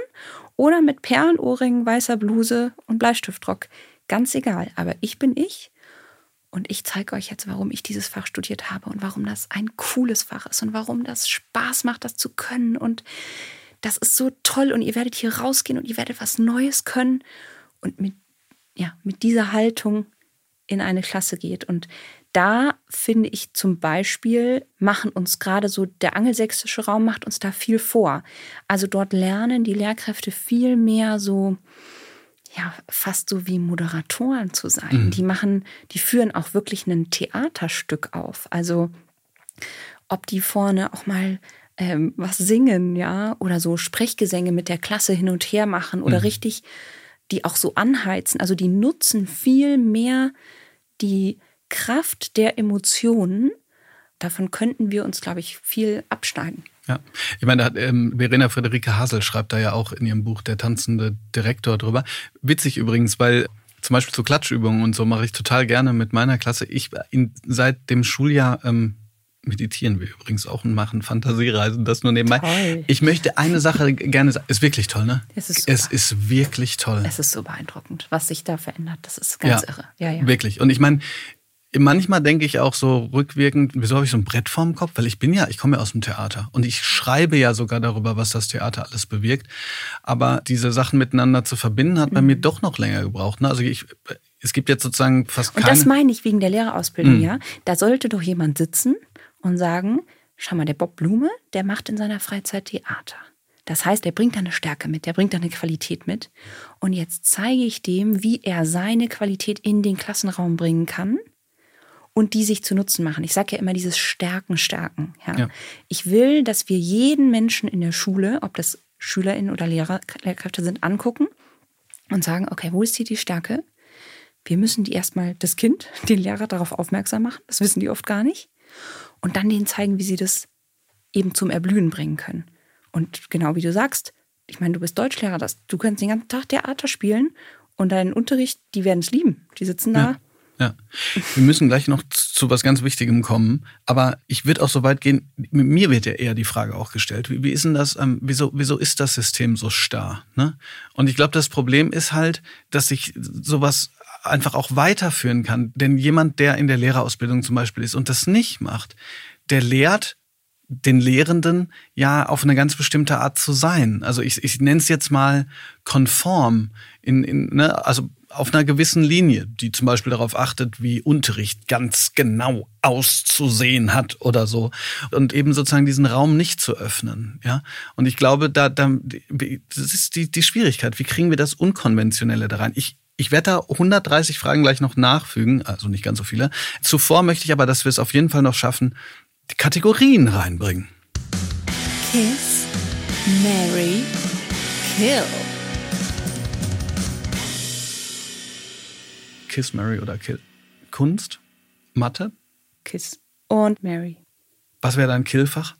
oder mit Perlenohrringen, weißer Bluse und Bleistiftrock, ganz egal. Aber ich bin ich und ich zeige euch jetzt, warum ich dieses Fach studiert habe und warum das ein cooles Fach ist und warum das Spaß macht, das zu können. Und das ist so toll und ihr werdet hier rausgehen und ihr werdet was Neues können. Und mit, ja, mit dieser Haltung in eine Klasse geht. Und da finde ich zum Beispiel, machen uns gerade so, der angelsächsische Raum macht uns da viel vor. Also dort lernen die Lehrkräfte viel mehr so, ja, fast so wie Moderatoren zu sein. Mhm. Die machen, die führen auch wirklich ein Theaterstück auf. Also ob die vorne auch mal ähm, was singen, ja, oder so Sprechgesänge mit der Klasse hin und her machen oder mhm. richtig die auch so anheizen. Also die nutzen viel mehr die Kraft der Emotionen. Davon könnten wir uns, glaube ich, viel abschneiden. Ja, ich meine, da hat, ähm, Verena Friederike Hasel schreibt da ja auch in ihrem Buch Der tanzende Direktor drüber. Witzig übrigens, weil zum Beispiel zu Klatschübungen und so mache ich total gerne mit meiner Klasse. Ich in, seit dem Schuljahr ähm, meditieren wir übrigens auch und machen Fantasiereisen, das nur nebenbei. Toll. Ich möchte eine Sache gerne sagen. Ist wirklich toll, ne? Es ist, es ist wirklich toll. Es ist so beeindruckend, was sich da verändert. Das ist ganz ja, irre. Ja, ja. Wirklich. Und ich meine, Manchmal denke ich auch so rückwirkend, wieso habe ich so ein Brett vorm Kopf? Weil ich bin ja, ich komme ja aus dem Theater und ich schreibe ja sogar darüber, was das Theater alles bewirkt. Aber diese Sachen miteinander zu verbinden, hat bei mhm. mir doch noch länger gebraucht. Ne? Also ich, es gibt jetzt sozusagen fast keine... Und das meine ich wegen der Lehrerausbildung, mhm. ja. Da sollte doch jemand sitzen und sagen, schau mal, der Bob Blume, der macht in seiner Freizeit Theater. Das heißt, er bringt da eine Stärke mit, der bringt da eine Qualität mit. Und jetzt zeige ich dem, wie er seine Qualität in den Klassenraum bringen kann und die sich zu Nutzen machen. Ich sage ja immer dieses Stärken, Stärken. Ja. ja. Ich will, dass wir jeden Menschen in der Schule, ob das SchülerInnen oder Lehrer, Lehrkräfte sind, angucken und sagen, okay, wo ist hier die Stärke? wir müssen die erstmal, das Kind, den Lehrer darauf aufmerksam machen. Das wissen die oft gar nicht. Und dann denen zeigen, wie sie das eben zum Erblühen bringen können. Und genau wie du sagst, ich meine, du bist Deutschlehrer, das, du kannst den ganzen Tag Theater spielen und deinen Unterricht, die werden es lieben. Die sitzen da. Ja. Ja, wir müssen gleich noch zu was ganz Wichtigem kommen. Aber ich würde auch so weit gehen, mir wird ja eher die Frage auch gestellt, wie, wie ist denn das, ähm, wieso, wieso ist das System so starr? Ne? Und ich glaube, das Problem ist halt, dass sich sowas einfach auch weiterführen kann. Denn jemand, der in der Lehrerausbildung zum Beispiel ist und das nicht macht, der lehrt den Lehrenden ja auf eine ganz bestimmte Art zu sein. Also ich, ich nenne es jetzt mal konform, in, in, ne, also auf einer gewissen Linie, die zum Beispiel darauf achtet, wie Unterricht ganz genau auszusehen hat oder so. Und eben sozusagen diesen Raum nicht zu öffnen. Ja. Und ich glaube, da, da das ist die, die Schwierigkeit. Wie kriegen wir das Unkonventionelle da rein? Ich, ich werde da 130 Fragen gleich noch nachfügen, also nicht ganz so viele. Zuvor möchte ich aber, dass wir es auf jeden Fall noch schaffen, die Kategorien reinbringen. Kiss, Mary, Kill. Kiss, Mary oder Kill. Kunst, Mathe? Kiss und Mary. Was wäre dein Killfach?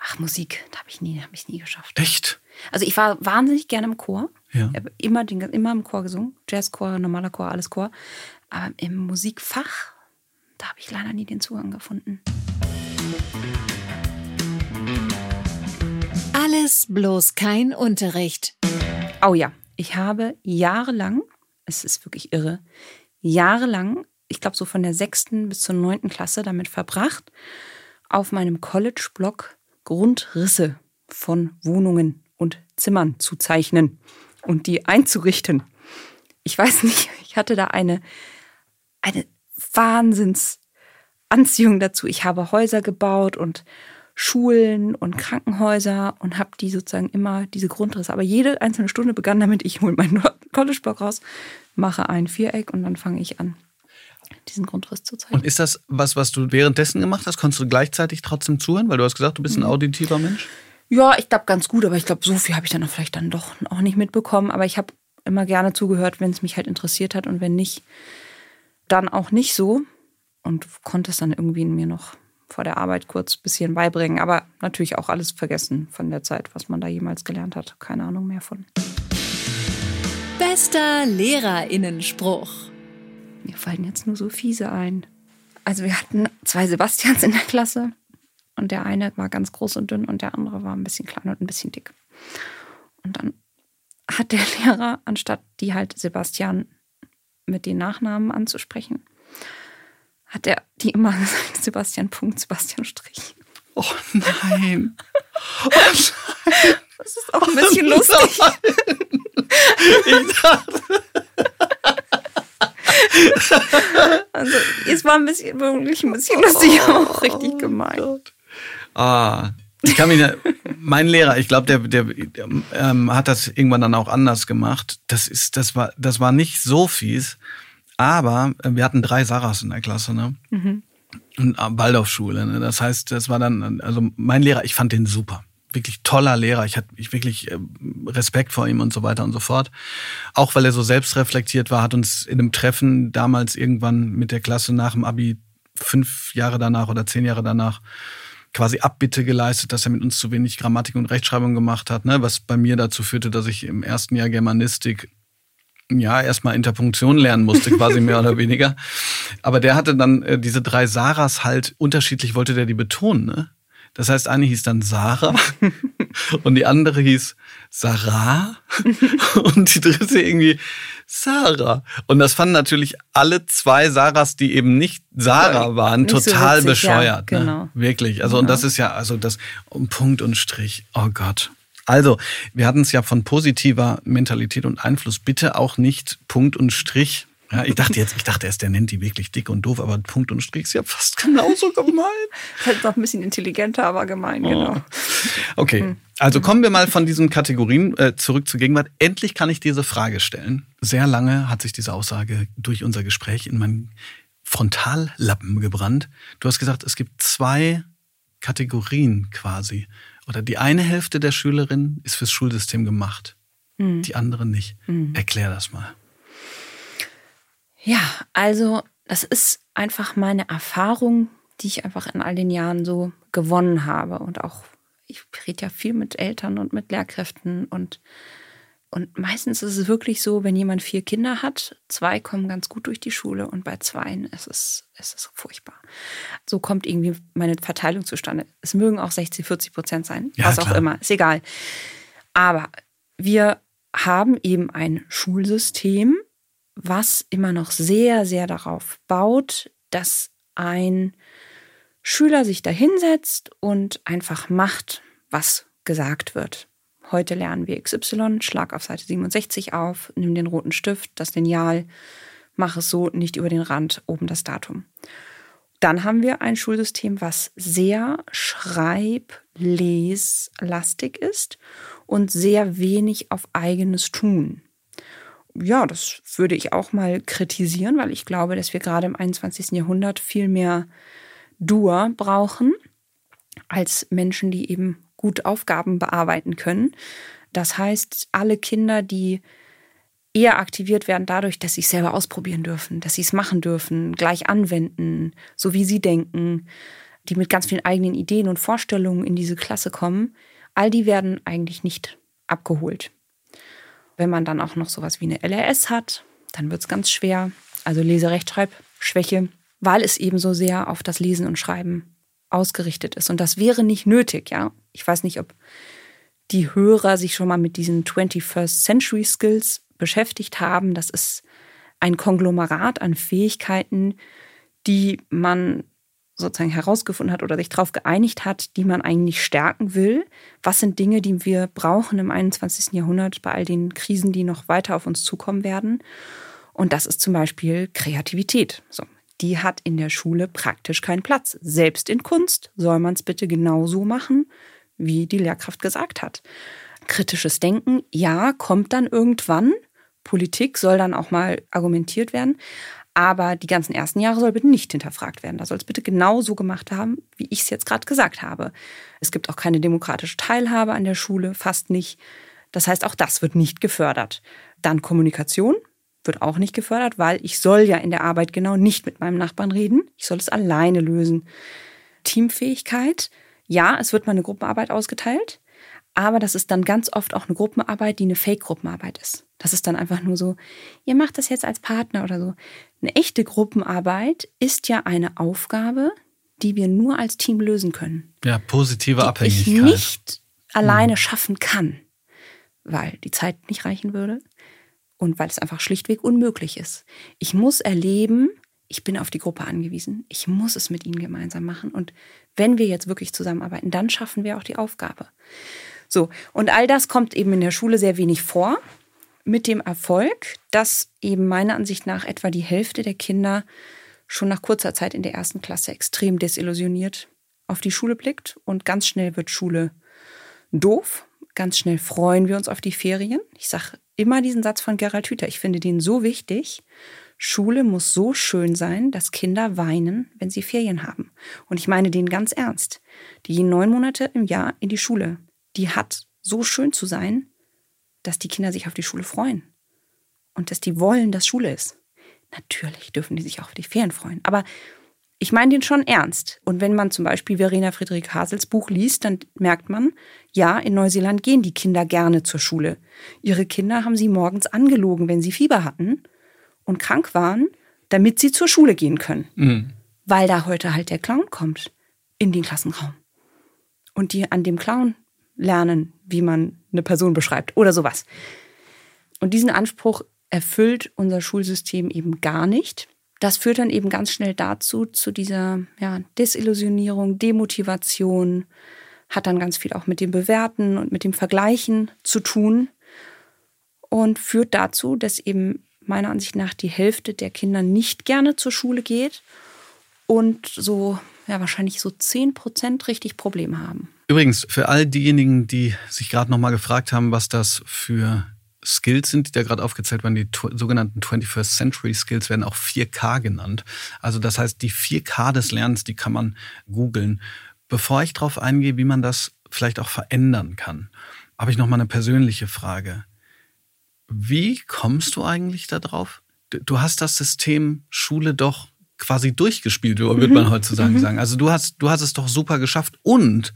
Ach, Musik, da habe ich nie, habe ich nie geschafft. Echt? Also ich war wahnsinnig gerne im Chor. Ja. Ich habe immer, den, immer im Chor gesungen. Jazzchor, normaler Chor, alles Chor. Aber im Musikfach, da habe ich leider nie den Zugang gefunden. Alles bloß kein Unterricht. Oh ja, ich habe jahrelang, es ist wirklich irre, jahrelang, ich glaube so von der sechsten bis zur neunten Klasse damit verbracht, auf meinem College-Blog Grundrisse von Wohnungen und Zimmern zu zeichnen und die einzurichten. Ich weiß nicht, ich hatte da eine, eine Wahnsinnsanziehung dazu. Ich habe Häuser gebaut und Schulen und Krankenhäuser und habe die sozusagen immer diese Grundrisse. Aber jede einzelne Stunde begann damit, ich hole meinen College-Block raus, mache ein Viereck und dann fange ich an, diesen Grundriss zu zeigen. Und ist das was, was du währenddessen gemacht hast? Konntest du gleichzeitig trotzdem zuhören? Weil du hast gesagt, du bist ein auditiver Mensch. Ja, ich glaube ganz gut, aber ich glaube, so viel habe ich dann auch vielleicht dann doch auch nicht mitbekommen. Aber ich habe immer gerne zugehört, wenn es mich halt interessiert hat und wenn nicht, dann auch nicht so. Und konnte es dann irgendwie in mir noch vor der Arbeit kurz ein bisschen beibringen. Aber natürlich auch alles vergessen von der Zeit, was man da jemals gelernt hat. Keine Ahnung mehr von. Bester Lehrerinnenspruch. Mir fallen jetzt nur so fiese ein. Also wir hatten zwei Sebastians in der Klasse und der eine war ganz groß und dünn und der andere war ein bisschen klein und ein bisschen dick. Und dann hat der Lehrer, anstatt die halt Sebastian mit den Nachnamen anzusprechen, hat er die immer gesagt, Sebastian Punkt, Sebastian Strich. Oh nein. Oh nein. Das ist auch ein bisschen oh lustig. Ich dachte. Also, es war ein bisschen, wirklich ein bisschen lustig, oh, auch richtig gemein. Gott. Ah, ich kann mich, mein Lehrer, ich glaube, der, der, der ähm, hat das irgendwann dann auch anders gemacht. Das ist, das war, das war nicht so fies, aber äh, wir hatten drei Sarahs in der Klasse, ne? Mhm. Und äh, Waldorfschule. Ne? Das heißt, das war dann, also mein Lehrer, ich fand den super. Wirklich toller Lehrer. Ich hatte ich wirklich äh, Respekt vor ihm und so weiter und so fort. Auch weil er so selbstreflektiert war, hat uns in einem Treffen damals irgendwann mit der Klasse nach dem Abi fünf Jahre danach oder zehn Jahre danach quasi Abbitte geleistet, dass er mit uns zu wenig Grammatik und Rechtschreibung gemacht hat, ne? was bei mir dazu führte, dass ich im ersten Jahr Germanistik ja erstmal Interpunktion lernen musste, quasi mehr oder weniger. Aber der hatte dann äh, diese drei Saras halt unterschiedlich, wollte der die betonen. Ne? Das heißt, eine hieß dann Sarah und die andere hieß Sarah und die dritte irgendwie Sarah. Und das fanden natürlich alle zwei Sarahs, die eben nicht Sarah waren, nicht total so witzig, bescheuert. Ja, ne? genau. Ne? Wirklich. Also, genau. und das ist ja, also das um Punkt und Strich. Oh Gott. Also, wir hatten es ja von positiver Mentalität und Einfluss. Bitte auch nicht Punkt und Strich ja, ich dachte jetzt, ich dachte erst, der nennt die wirklich dick und doof, aber Punkt und Strich ist ja fast genauso gemein. Halt noch ein bisschen intelligenter, aber gemein, oh. genau. Okay, hm. also kommen wir mal von diesen Kategorien äh, zurück zur Gegenwart. Endlich kann ich diese Frage stellen. Sehr lange hat sich diese Aussage durch unser Gespräch in meinen Frontallappen gebrannt. Du hast gesagt, es gibt zwei Kategorien quasi. Oder die eine Hälfte der Schülerinnen ist fürs Schulsystem gemacht, hm. die andere nicht. Hm. Erklär das mal. Ja, also das ist einfach meine Erfahrung, die ich einfach in all den Jahren so gewonnen habe. Und auch, ich rede ja viel mit Eltern und mit Lehrkräften und und meistens ist es wirklich so, wenn jemand vier Kinder hat, zwei kommen ganz gut durch die Schule und bei zweien ist es, ist es furchtbar. So kommt irgendwie meine Verteilung zustande. Es mögen auch 60, 40 Prozent sein, ja, was klar. auch immer, ist egal. Aber wir haben eben ein Schulsystem, was immer noch sehr, sehr darauf baut, dass ein Schüler sich da hinsetzt und einfach macht, was gesagt wird. Heute lernen wir XY, schlag auf Seite 67 auf, nimm den roten Stift, das Lineal, mach es so, nicht über den Rand, oben das Datum. Dann haben wir ein Schulsystem, was sehr schreib-les-lastig ist und sehr wenig auf eigenes Tun. Ja, das würde ich auch mal kritisieren, weil ich glaube, dass wir gerade im 21. Jahrhundert viel mehr Dur brauchen als Menschen, die eben gut Aufgaben bearbeiten können. Das heißt, alle Kinder, die eher aktiviert werden dadurch, dass sie es selber ausprobieren dürfen, dass sie es machen dürfen, gleich anwenden, so wie sie denken, die mit ganz vielen eigenen Ideen und Vorstellungen in diese Klasse kommen, all die werden eigentlich nicht abgeholt. Wenn man dann auch noch sowas wie eine LRS hat, dann wird es ganz schwer. Also Leserechtschreibschwäche, weil es eben so sehr auf das Lesen und Schreiben ausgerichtet ist. Und das wäre nicht nötig, ja. Ich weiß nicht, ob die Hörer sich schon mal mit diesen 21st Century Skills beschäftigt haben. Das ist ein Konglomerat an Fähigkeiten, die man sozusagen herausgefunden hat oder sich darauf geeinigt hat, die man eigentlich stärken will. Was sind Dinge, die wir brauchen im 21. Jahrhundert bei all den Krisen, die noch weiter auf uns zukommen werden? Und das ist zum Beispiel Kreativität. So, die hat in der Schule praktisch keinen Platz. Selbst in Kunst soll man es bitte genauso machen, wie die Lehrkraft gesagt hat. Kritisches Denken, ja, kommt dann irgendwann. Politik soll dann auch mal argumentiert werden. Aber die ganzen ersten Jahre soll bitte nicht hinterfragt werden. Da soll es bitte genau so gemacht haben, wie ich es jetzt gerade gesagt habe. Es gibt auch keine demokratische Teilhabe an der Schule, fast nicht. Das heißt, auch das wird nicht gefördert. Dann Kommunikation wird auch nicht gefördert, weil ich soll ja in der Arbeit genau nicht mit meinem Nachbarn reden. Ich soll es alleine lösen. Teamfähigkeit. Ja, es wird mal eine Gruppenarbeit ausgeteilt, aber das ist dann ganz oft auch eine Gruppenarbeit, die eine Fake-Gruppenarbeit ist. Das ist dann einfach nur so, ihr macht das jetzt als Partner oder so. Eine echte Gruppenarbeit ist ja eine Aufgabe, die wir nur als Team lösen können. Ja, positive die Abhängigkeit. Ich nicht alleine hm. schaffen kann, weil die Zeit nicht reichen würde und weil es einfach schlichtweg unmöglich ist. Ich muss erleben, ich bin auf die Gruppe angewiesen. Ich muss es mit ihnen gemeinsam machen. Und wenn wir jetzt wirklich zusammenarbeiten, dann schaffen wir auch die Aufgabe. So, und all das kommt eben in der Schule sehr wenig vor, mit dem Erfolg, dass eben meiner Ansicht nach etwa die Hälfte der Kinder schon nach kurzer Zeit in der ersten Klasse extrem desillusioniert auf die Schule blickt und ganz schnell wird Schule doof. Ganz schnell freuen wir uns auf die Ferien. Ich sage immer diesen Satz von Gerald Hüther. Ich finde den so wichtig. Schule muss so schön sein, dass Kinder weinen, wenn sie Ferien haben. Und ich meine den ganz ernst. Die gehen neun Monate im Jahr in die Schule. Die hat so schön zu sein, dass die Kinder sich auf die Schule freuen. Und dass die wollen, dass Schule ist. Natürlich dürfen die sich auch auf die Ferien freuen. Aber ich meine den schon ernst. Und wenn man zum Beispiel Verena Friedrich Hasels Buch liest, dann merkt man, ja, in Neuseeland gehen die Kinder gerne zur Schule. Ihre Kinder haben sie morgens angelogen, wenn sie Fieber hatten und krank waren, damit sie zur Schule gehen können. Mhm. Weil da heute halt der Clown kommt in den Klassenraum. Und die an dem Clown lernen, wie man eine Person beschreibt oder sowas. Und diesen Anspruch erfüllt unser Schulsystem eben gar nicht das führt dann eben ganz schnell dazu, zu dieser ja, Desillusionierung, Demotivation, hat dann ganz viel auch mit dem Bewerten und mit dem Vergleichen zu tun und führt dazu, dass eben meiner Ansicht nach die Hälfte der Kinder nicht gerne zur Schule geht und so, ja, wahrscheinlich so 10 Prozent richtig Probleme haben. Übrigens, für all diejenigen, die sich gerade nochmal gefragt haben, was das für Skills sind, die da gerade aufgezählt werden, die sogenannten 21st Century Skills werden auch 4K genannt. Also das heißt, die 4K des Lernens, die kann man googeln. Bevor ich darauf eingehe, wie man das vielleicht auch verändern kann, habe ich noch mal eine persönliche Frage. Wie kommst du eigentlich darauf, du hast das System Schule doch quasi durchgespielt, würde man heutzutage mhm. sagen. Also du hast, du hast es doch super geschafft und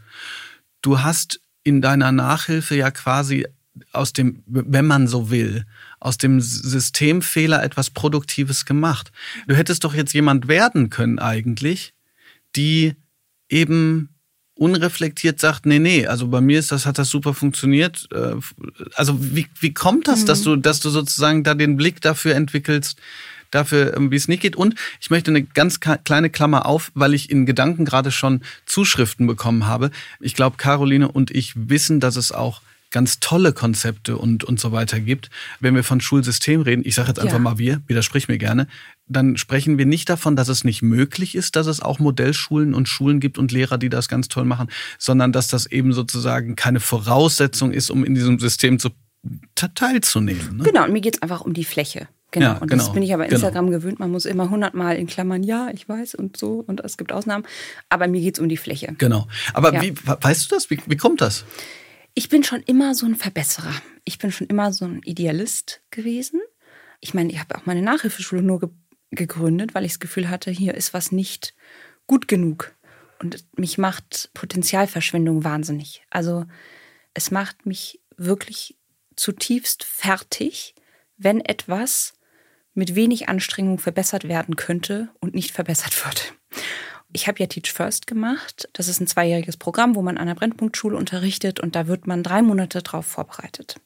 du hast in deiner Nachhilfe ja quasi aus dem, wenn man so will, aus dem Systemfehler etwas Produktives gemacht. Du hättest doch jetzt jemand werden können eigentlich, die eben unreflektiert sagt, nee, nee, also bei mir ist das, hat das super funktioniert. Äh, also wie, wie kommt das, mhm. dass du, dass du sozusagen da den Blick dafür entwickelst, dafür, ähm, wie es nicht geht. Und ich möchte eine ganz kleine Klammer auf, weil ich in Gedanken gerade schon Zuschriften bekommen habe. Ich glaube, Caroline und ich wissen, dass es auch ganz tolle Konzepte und, und so weiter gibt. Wenn wir von Schulsystem reden, ich sage jetzt einfach ja. mal wir, widersprich mir gerne, dann sprechen wir nicht davon, dass es nicht möglich ist, dass es auch Modellschulen und Schulen gibt und Lehrer, die das ganz toll machen, sondern dass das eben sozusagen keine Voraussetzung ist, um in diesem System zu, teilzunehmen. Ne? Genau, und mir geht es einfach um die Fläche. Genau, ja, und das genau, bin ich aber genau. Instagram genau. gewöhnt. Man muss immer hundertmal in Klammern, ja, ich weiß und so und es gibt Ausnahmen. Aber mir geht es um die Fläche. Genau. Aber ja. wie, weißt du das? Wie, wie kommt das? Ich bin schon immer so ein Verbesserer. Ich bin schon immer so ein Idealist gewesen. Ich meine, ich habe auch meine Nachhilfeschule nur ge gegründet, weil ich das Gefühl hatte, hier ist was nicht gut genug. Und mich macht Potenzialverschwendung wahnsinnig. Also es macht mich wirklich zutiefst fertig, wenn etwas mit wenig Anstrengung verbessert werden könnte und nicht verbessert wird. Ich habe ja Teach First gemacht. Das ist ein zweijähriges Programm, wo man an einer Brennpunktschule unterrichtet und da wird man drei Monate drauf vorbereitet.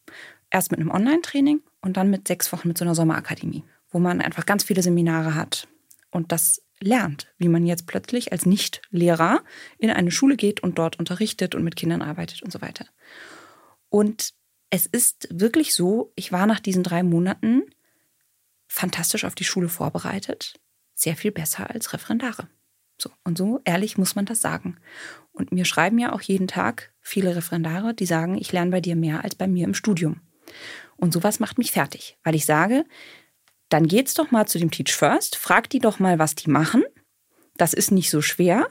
Erst mit einem Online-Training und dann mit sechs Wochen mit so einer Sommerakademie, wo man einfach ganz viele Seminare hat und das lernt, wie man jetzt plötzlich als Nicht-Lehrer in eine Schule geht und dort unterrichtet und mit Kindern arbeitet und so weiter. Und es ist wirklich so, ich war nach diesen drei Monaten fantastisch auf die Schule vorbereitet, sehr viel besser als Referendare. So, und so ehrlich muss man das sagen. Und mir schreiben ja auch jeden Tag viele Referendare, die sagen, ich lerne bei dir mehr als bei mir im Studium. Und sowas macht mich fertig, weil ich sage, dann geht's doch mal zu dem Teach First, fragt die doch mal, was die machen. Das ist nicht so schwer,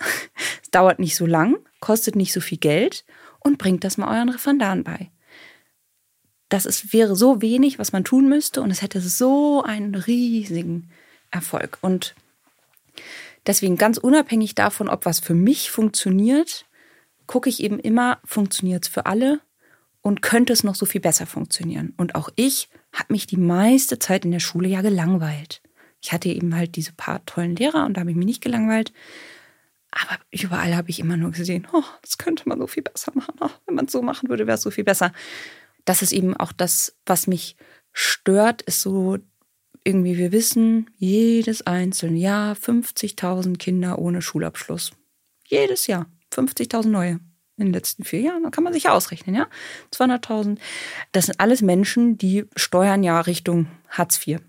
es dauert nicht so lang, kostet nicht so viel Geld und bringt das mal euren Referendaren bei. Das ist, wäre so wenig, was man tun müsste und es hätte so einen riesigen Erfolg. Und Deswegen ganz unabhängig davon, ob was für mich funktioniert, gucke ich eben immer, funktioniert es für alle und könnte es noch so viel besser funktionieren. Und auch ich habe mich die meiste Zeit in der Schule ja gelangweilt. Ich hatte eben halt diese paar tollen Lehrer und da habe ich mich nicht gelangweilt. Aber überall habe ich immer nur gesehen, oh, das könnte man so viel besser machen. Oh, wenn man es so machen würde, wäre es so viel besser. Das ist eben auch das, was mich stört, ist so irgendwie, wir wissen, jedes einzelne Jahr 50.000 Kinder ohne Schulabschluss. Jedes Jahr 50.000 neue in den letzten vier Jahren. Da kann man sich ausrechnen, ja. 200.000. Das sind alles Menschen, die steuern ja Richtung Hartz IV.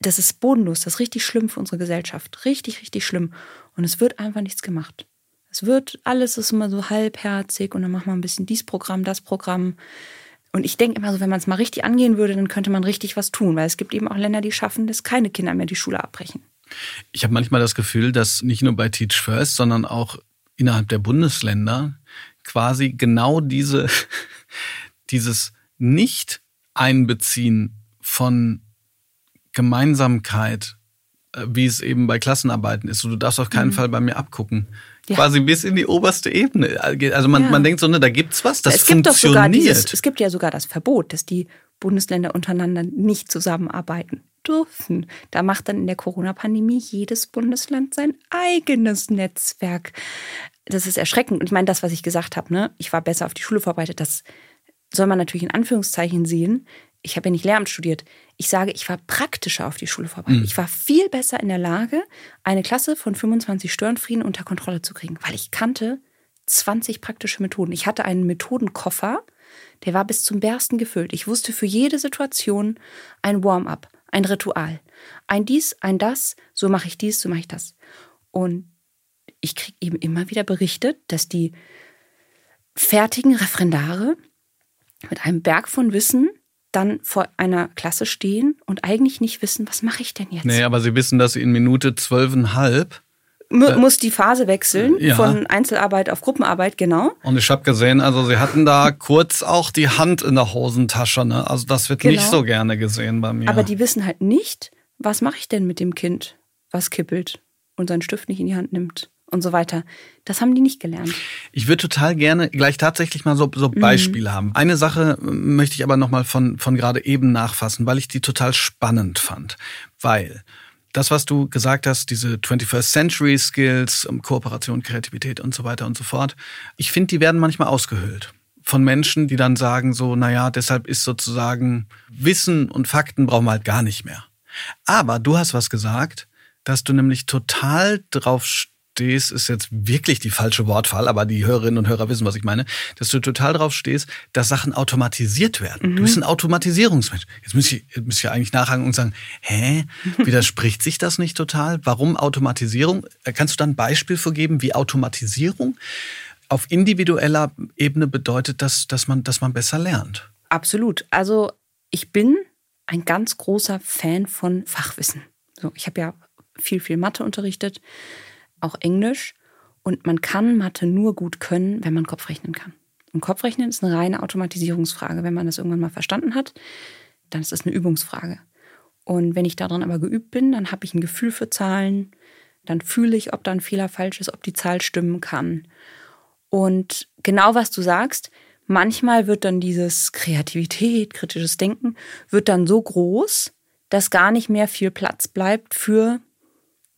Das ist bodenlos, das ist richtig schlimm für unsere Gesellschaft. Richtig, richtig schlimm. Und es wird einfach nichts gemacht. Es wird, alles ist immer so halbherzig und dann machen wir ein bisschen dies Programm, das Programm. Und ich denke immer so, wenn man es mal richtig angehen würde, dann könnte man richtig was tun, weil es gibt eben auch Länder, die schaffen, dass keine Kinder mehr die Schule abbrechen. Ich habe manchmal das Gefühl, dass nicht nur bei Teach First, sondern auch innerhalb der Bundesländer quasi genau diese, dieses Nicht-Einbeziehen von Gemeinsamkeit, äh, wie es eben bei Klassenarbeiten ist. du darfst auf keinen mhm. Fall bei mir abgucken ja. quasi bis in die oberste Ebene. Also man, ja. man denkt so, ne, da gibt's was, das es gibt funktioniert. Doch sogar dieses, es gibt ja sogar das Verbot, dass die Bundesländer untereinander nicht zusammenarbeiten dürfen. Da macht dann in der Corona-Pandemie jedes Bundesland sein eigenes Netzwerk. Das ist erschreckend. Und ich meine, das, was ich gesagt habe, ne, ich war besser auf die Schule vorbereitet, das soll man natürlich in Anführungszeichen sehen. Ich habe ja nicht Lehramt studiert ich sage, ich war praktischer auf die Schule vorbereitet. Mhm. Ich war viel besser in der Lage, eine Klasse von 25 Störenfrieden unter Kontrolle zu kriegen, weil ich kannte 20 praktische Methoden. Ich hatte einen Methodenkoffer, der war bis zum Bersten gefüllt. Ich wusste für jede Situation ein Warm-up, ein Ritual. Ein dies, ein das, so mache ich dies, so mache ich das. Und ich kriege eben immer wieder berichtet, dass die fertigen Referendare mit einem Berg von Wissen dann vor einer Klasse stehen und eigentlich nicht wissen, was mache ich denn jetzt? Nee, aber sie wissen, dass sie in Minute zwölfeinhalb äh, muss die Phase wechseln ja. von Einzelarbeit auf Gruppenarbeit, genau. Und ich habe gesehen, also sie hatten da kurz auch die Hand in der Hosentasche, ne? Also das wird genau. nicht so gerne gesehen bei mir. Aber die wissen halt nicht, was mache ich denn mit dem Kind, was kippelt und seinen Stift nicht in die Hand nimmt und so weiter. Das haben die nicht gelernt. Ich würde total gerne gleich tatsächlich mal so, so Beispiele mhm. haben. Eine Sache möchte ich aber nochmal von, von gerade eben nachfassen, weil ich die total spannend fand. Weil das, was du gesagt hast, diese 21st Century Skills, Kooperation, Kreativität und so weiter und so fort, ich finde, die werden manchmal ausgehöhlt von Menschen, die dann sagen so, naja, deshalb ist sozusagen Wissen und Fakten brauchen wir halt gar nicht mehr. Aber du hast was gesagt, dass du nämlich total drauf stehst, ist jetzt wirklich die falsche Wortwahl, aber die Hörerinnen und Hörer wissen, was ich meine, dass du total drauf stehst, dass Sachen automatisiert werden. Mhm. Du bist ein Automatisierungsmensch. Jetzt müsste ich, müsste ich eigentlich nachhaken und sagen, hä, widerspricht sich das nicht total? Warum Automatisierung? Kannst du da ein Beispiel für geben, wie Automatisierung auf individueller Ebene bedeutet, dass, dass, man, dass man besser lernt. Absolut. Also ich bin ein ganz großer Fan von Fachwissen. So, ich habe ja viel, viel Mathe unterrichtet, auch Englisch. Und man kann Mathe nur gut können, wenn man Kopfrechnen kann. Und Kopfrechnen ist eine reine Automatisierungsfrage. Wenn man das irgendwann mal verstanden hat, dann ist das eine Übungsfrage. Und wenn ich daran aber geübt bin, dann habe ich ein Gefühl für Zahlen, dann fühle ich, ob da ein Fehler falsch ist, ob die Zahl stimmen kann. Und genau was du sagst, manchmal wird dann dieses Kreativität, kritisches Denken, wird dann so groß, dass gar nicht mehr viel Platz bleibt für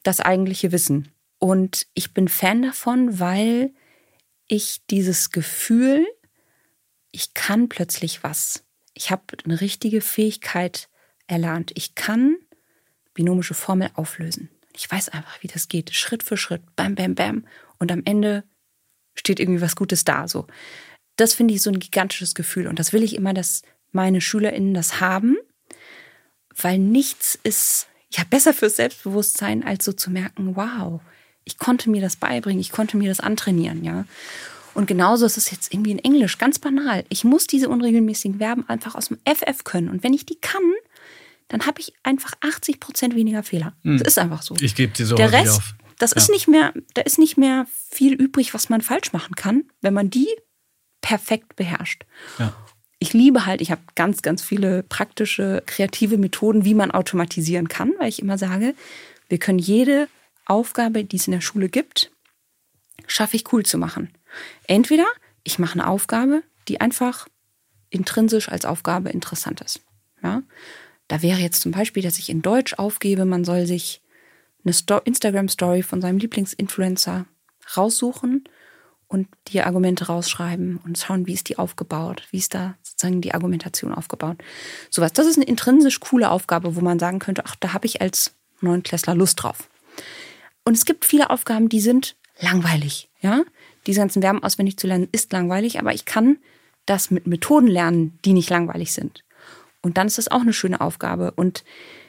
das eigentliche Wissen. Und ich bin Fan davon, weil ich dieses Gefühl, ich kann plötzlich was. Ich habe eine richtige Fähigkeit erlernt. Ich kann binomische Formel auflösen. Ich weiß einfach, wie das geht. Schritt für Schritt. Bam, bam, bam. Und am Ende steht irgendwie was Gutes da. So. Das finde ich so ein gigantisches Gefühl. Und das will ich immer, dass meine SchülerInnen das haben, weil nichts ist ja besser fürs Selbstbewusstsein, als so zu merken, wow, ich konnte mir das beibringen, ich konnte mir das antrainieren, ja. Und genauso ist es jetzt irgendwie in Englisch, ganz banal. Ich muss diese unregelmäßigen Verben einfach aus dem FF können. Und wenn ich die kann, dann habe ich einfach 80 Prozent weniger Fehler. Hm. Das ist einfach so. Ich gebe dir so Der Rest, auf. Das ja. ist nicht mehr, da ist nicht mehr viel übrig, was man falsch machen kann, wenn man die perfekt beherrscht. Ja. Ich liebe halt, ich habe ganz, ganz viele praktische, kreative Methoden, wie man automatisieren kann, weil ich immer sage, wir können jede Aufgabe, die es in der Schule gibt, schaffe ich cool zu machen. Entweder ich mache eine Aufgabe, die einfach intrinsisch als Aufgabe interessant ist. Ja? Da wäre jetzt zum Beispiel, dass ich in Deutsch aufgebe, man soll sich eine Instagram-Story von seinem Lieblingsinfluencer raussuchen und die Argumente rausschreiben und schauen, wie ist die aufgebaut, wie ist da sozusagen die Argumentation aufgebaut. Sowas. Das ist eine intrinsisch coole Aufgabe, wo man sagen könnte, ach, da habe ich als Neunklässler Lust drauf. Und es gibt viele Aufgaben, die sind langweilig. Ja, diese ganzen Verben auswendig zu lernen ist langweilig, aber ich kann das mit Methoden lernen, die nicht langweilig sind. Und dann ist das auch eine schöne Aufgabe. Und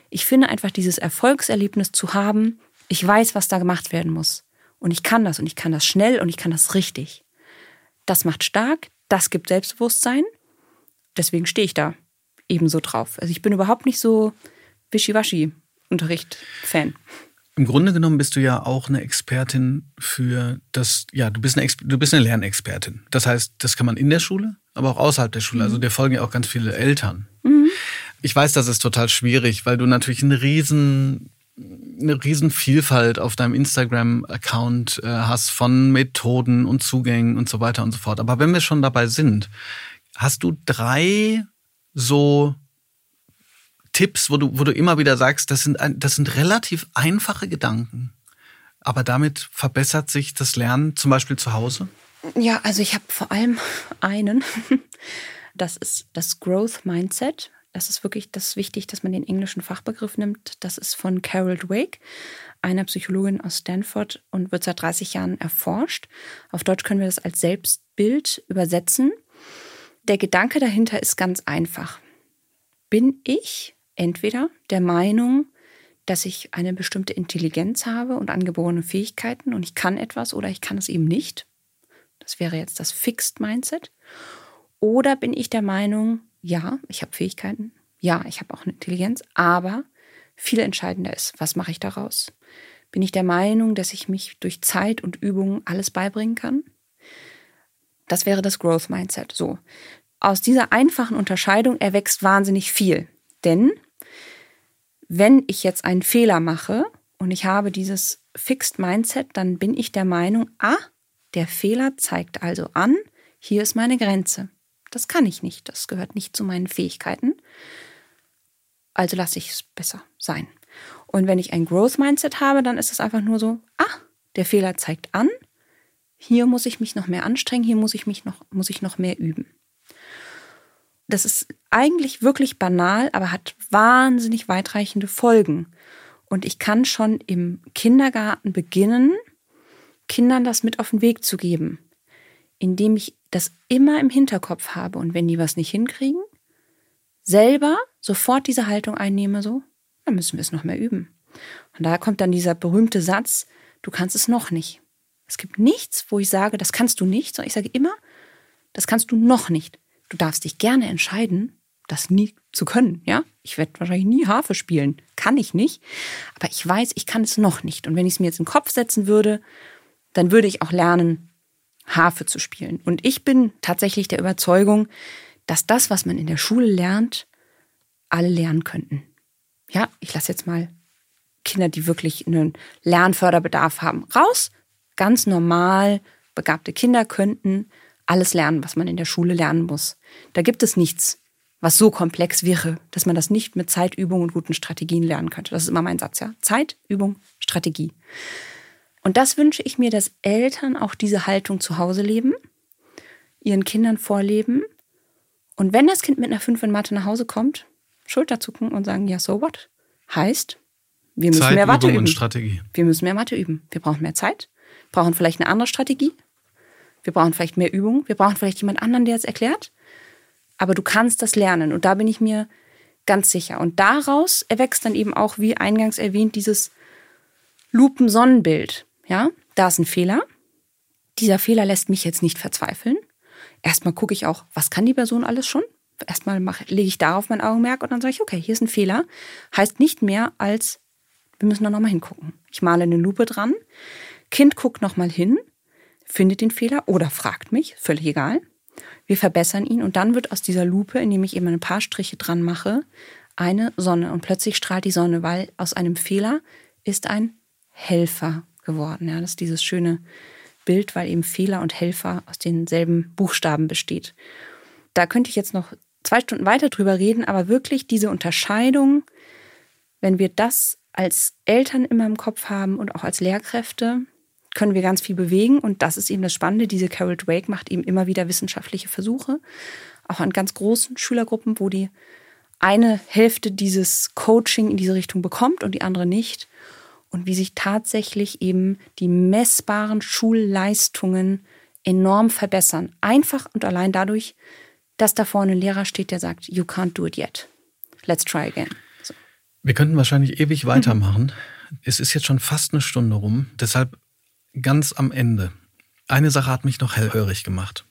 ich finde einfach dieses Erfolgserlebnis zu haben, ich weiß, was da gemacht werden muss. Und ich kann das und ich kann das schnell und ich kann das richtig. Das macht stark, das gibt Selbstbewusstsein. Deswegen stehe ich da ebenso drauf. Also ich bin überhaupt nicht so Wischiwaschi-Unterricht-Fan. Im Grunde genommen bist du ja auch eine Expertin für das, ja, du bist eine, du bist eine Lernexpertin. Das heißt, das kann man in der Schule, aber auch außerhalb der Schule. Also mhm. dir folgen ja auch ganz viele Eltern. Mhm. Ich weiß, das ist total schwierig, weil du natürlich eine riesen eine riesen Vielfalt auf deinem Instagram-Account äh, hast von Methoden und Zugängen und so weiter und so fort. Aber wenn wir schon dabei sind, hast du drei so Tipps, wo du, wo du immer wieder sagst, das sind, das sind relativ einfache Gedanken, aber damit verbessert sich das Lernen zum Beispiel zu Hause? Ja, also ich habe vor allem einen. Das ist das Growth Mindset. Das ist wirklich das wichtig, dass man den englischen Fachbegriff nimmt. Das ist von Carol Dweck, einer Psychologin aus Stanford und wird seit 30 Jahren erforscht. Auf Deutsch können wir das als Selbstbild übersetzen. Der Gedanke dahinter ist ganz einfach. Bin ich entweder der Meinung, dass ich eine bestimmte Intelligenz habe und angeborene Fähigkeiten und ich kann etwas oder ich kann es eben nicht? Das wäre jetzt das Fixed Mindset. Oder bin ich der Meinung, ja, ich habe Fähigkeiten, ja, ich habe auch eine Intelligenz, aber viel entscheidender ist, was mache ich daraus? Bin ich der Meinung, dass ich mich durch Zeit und Übung alles beibringen kann? Das wäre das Growth Mindset. So. Aus dieser einfachen Unterscheidung erwächst wahnsinnig viel. Denn wenn ich jetzt einen Fehler mache und ich habe dieses Fixed Mindset, dann bin ich der Meinung, ah, der Fehler zeigt also an, hier ist meine Grenze. Das kann ich nicht, das gehört nicht zu meinen Fähigkeiten. Also lasse ich es besser sein. Und wenn ich ein Growth Mindset habe, dann ist es einfach nur so, ah, der Fehler zeigt an, hier muss ich mich noch mehr anstrengen, hier muss ich mich noch, muss ich noch mehr üben. Das ist eigentlich wirklich banal, aber hat wahnsinnig weitreichende Folgen. Und ich kann schon im Kindergarten beginnen, Kindern das mit auf den Weg zu geben, indem ich das immer im Hinterkopf habe und wenn die was nicht hinkriegen, selber sofort diese Haltung einnehme, so, dann müssen wir es noch mehr üben. Und da kommt dann dieser berühmte Satz, du kannst es noch nicht. Es gibt nichts, wo ich sage, das kannst du nicht, sondern ich sage immer, das kannst du noch nicht. Du darfst dich gerne entscheiden, das nie zu können, ja? Ich werde wahrscheinlich nie Harfe spielen. Kann ich nicht. Aber ich weiß, ich kann es noch nicht. Und wenn ich es mir jetzt in den Kopf setzen würde, dann würde ich auch lernen, Harfe zu spielen. Und ich bin tatsächlich der Überzeugung, dass das, was man in der Schule lernt, alle lernen könnten. Ja, ich lasse jetzt mal Kinder, die wirklich einen Lernförderbedarf haben, raus. Ganz normal begabte Kinder könnten alles lernen, was man in der Schule lernen muss. Da gibt es nichts, was so komplex wäre, dass man das nicht mit Zeit, Übung und guten Strategien lernen könnte. Das ist immer mein Satz, ja. Zeit, Übung, Strategie. Und das wünsche ich mir, dass Eltern auch diese Haltung zu Hause leben, ihren Kindern vorleben. Und wenn das Kind mit einer 5 in Mathe nach Hause kommt, Schulter zucken und sagen, ja, so what? Heißt, wir müssen Zeit, mehr Mathe Übung üben. Wir müssen mehr Mathe üben. Wir brauchen mehr Zeit, brauchen vielleicht eine andere Strategie. Wir brauchen vielleicht mehr Übung. Wir brauchen vielleicht jemand anderen, der es erklärt. Aber du kannst das lernen. Und da bin ich mir ganz sicher. Und daraus erwächst dann eben auch, wie eingangs erwähnt, dieses Lupensonnenbild. Ja, da ist ein Fehler. Dieser Fehler lässt mich jetzt nicht verzweifeln. Erstmal gucke ich auch, was kann die Person alles schon? Erstmal mache, lege ich darauf mein Augenmerk und dann sage ich, okay, hier ist ein Fehler. Heißt nicht mehr als, wir müssen da nochmal hingucken. Ich male eine Lupe dran. Kind guckt nochmal hin, findet den Fehler oder fragt mich, völlig egal. Wir verbessern ihn und dann wird aus dieser Lupe, indem ich eben ein paar Striche dran mache, eine Sonne und plötzlich strahlt die Sonne, weil aus einem Fehler ist ein Helfer geworden. Ja, das ist dieses schöne Bild, weil eben Fehler und Helfer aus denselben Buchstaben besteht. Da könnte ich jetzt noch zwei Stunden weiter drüber reden, aber wirklich diese Unterscheidung, wenn wir das als Eltern immer im Kopf haben und auch als Lehrkräfte, können wir ganz viel bewegen. Und das ist eben das Spannende. Diese Carol Drake macht eben immer wieder wissenschaftliche Versuche, auch an ganz großen Schülergruppen, wo die eine Hälfte dieses Coaching in diese Richtung bekommt und die andere nicht. Und wie sich tatsächlich eben die messbaren Schulleistungen enorm verbessern. Einfach und allein dadurch, dass da vorne ein Lehrer steht, der sagt, you can't do it yet. Let's try again. So. Wir könnten wahrscheinlich ewig weitermachen. Mhm. Es ist jetzt schon fast eine Stunde rum. Deshalb ganz am Ende. Eine Sache hat mich noch hellhörig gemacht.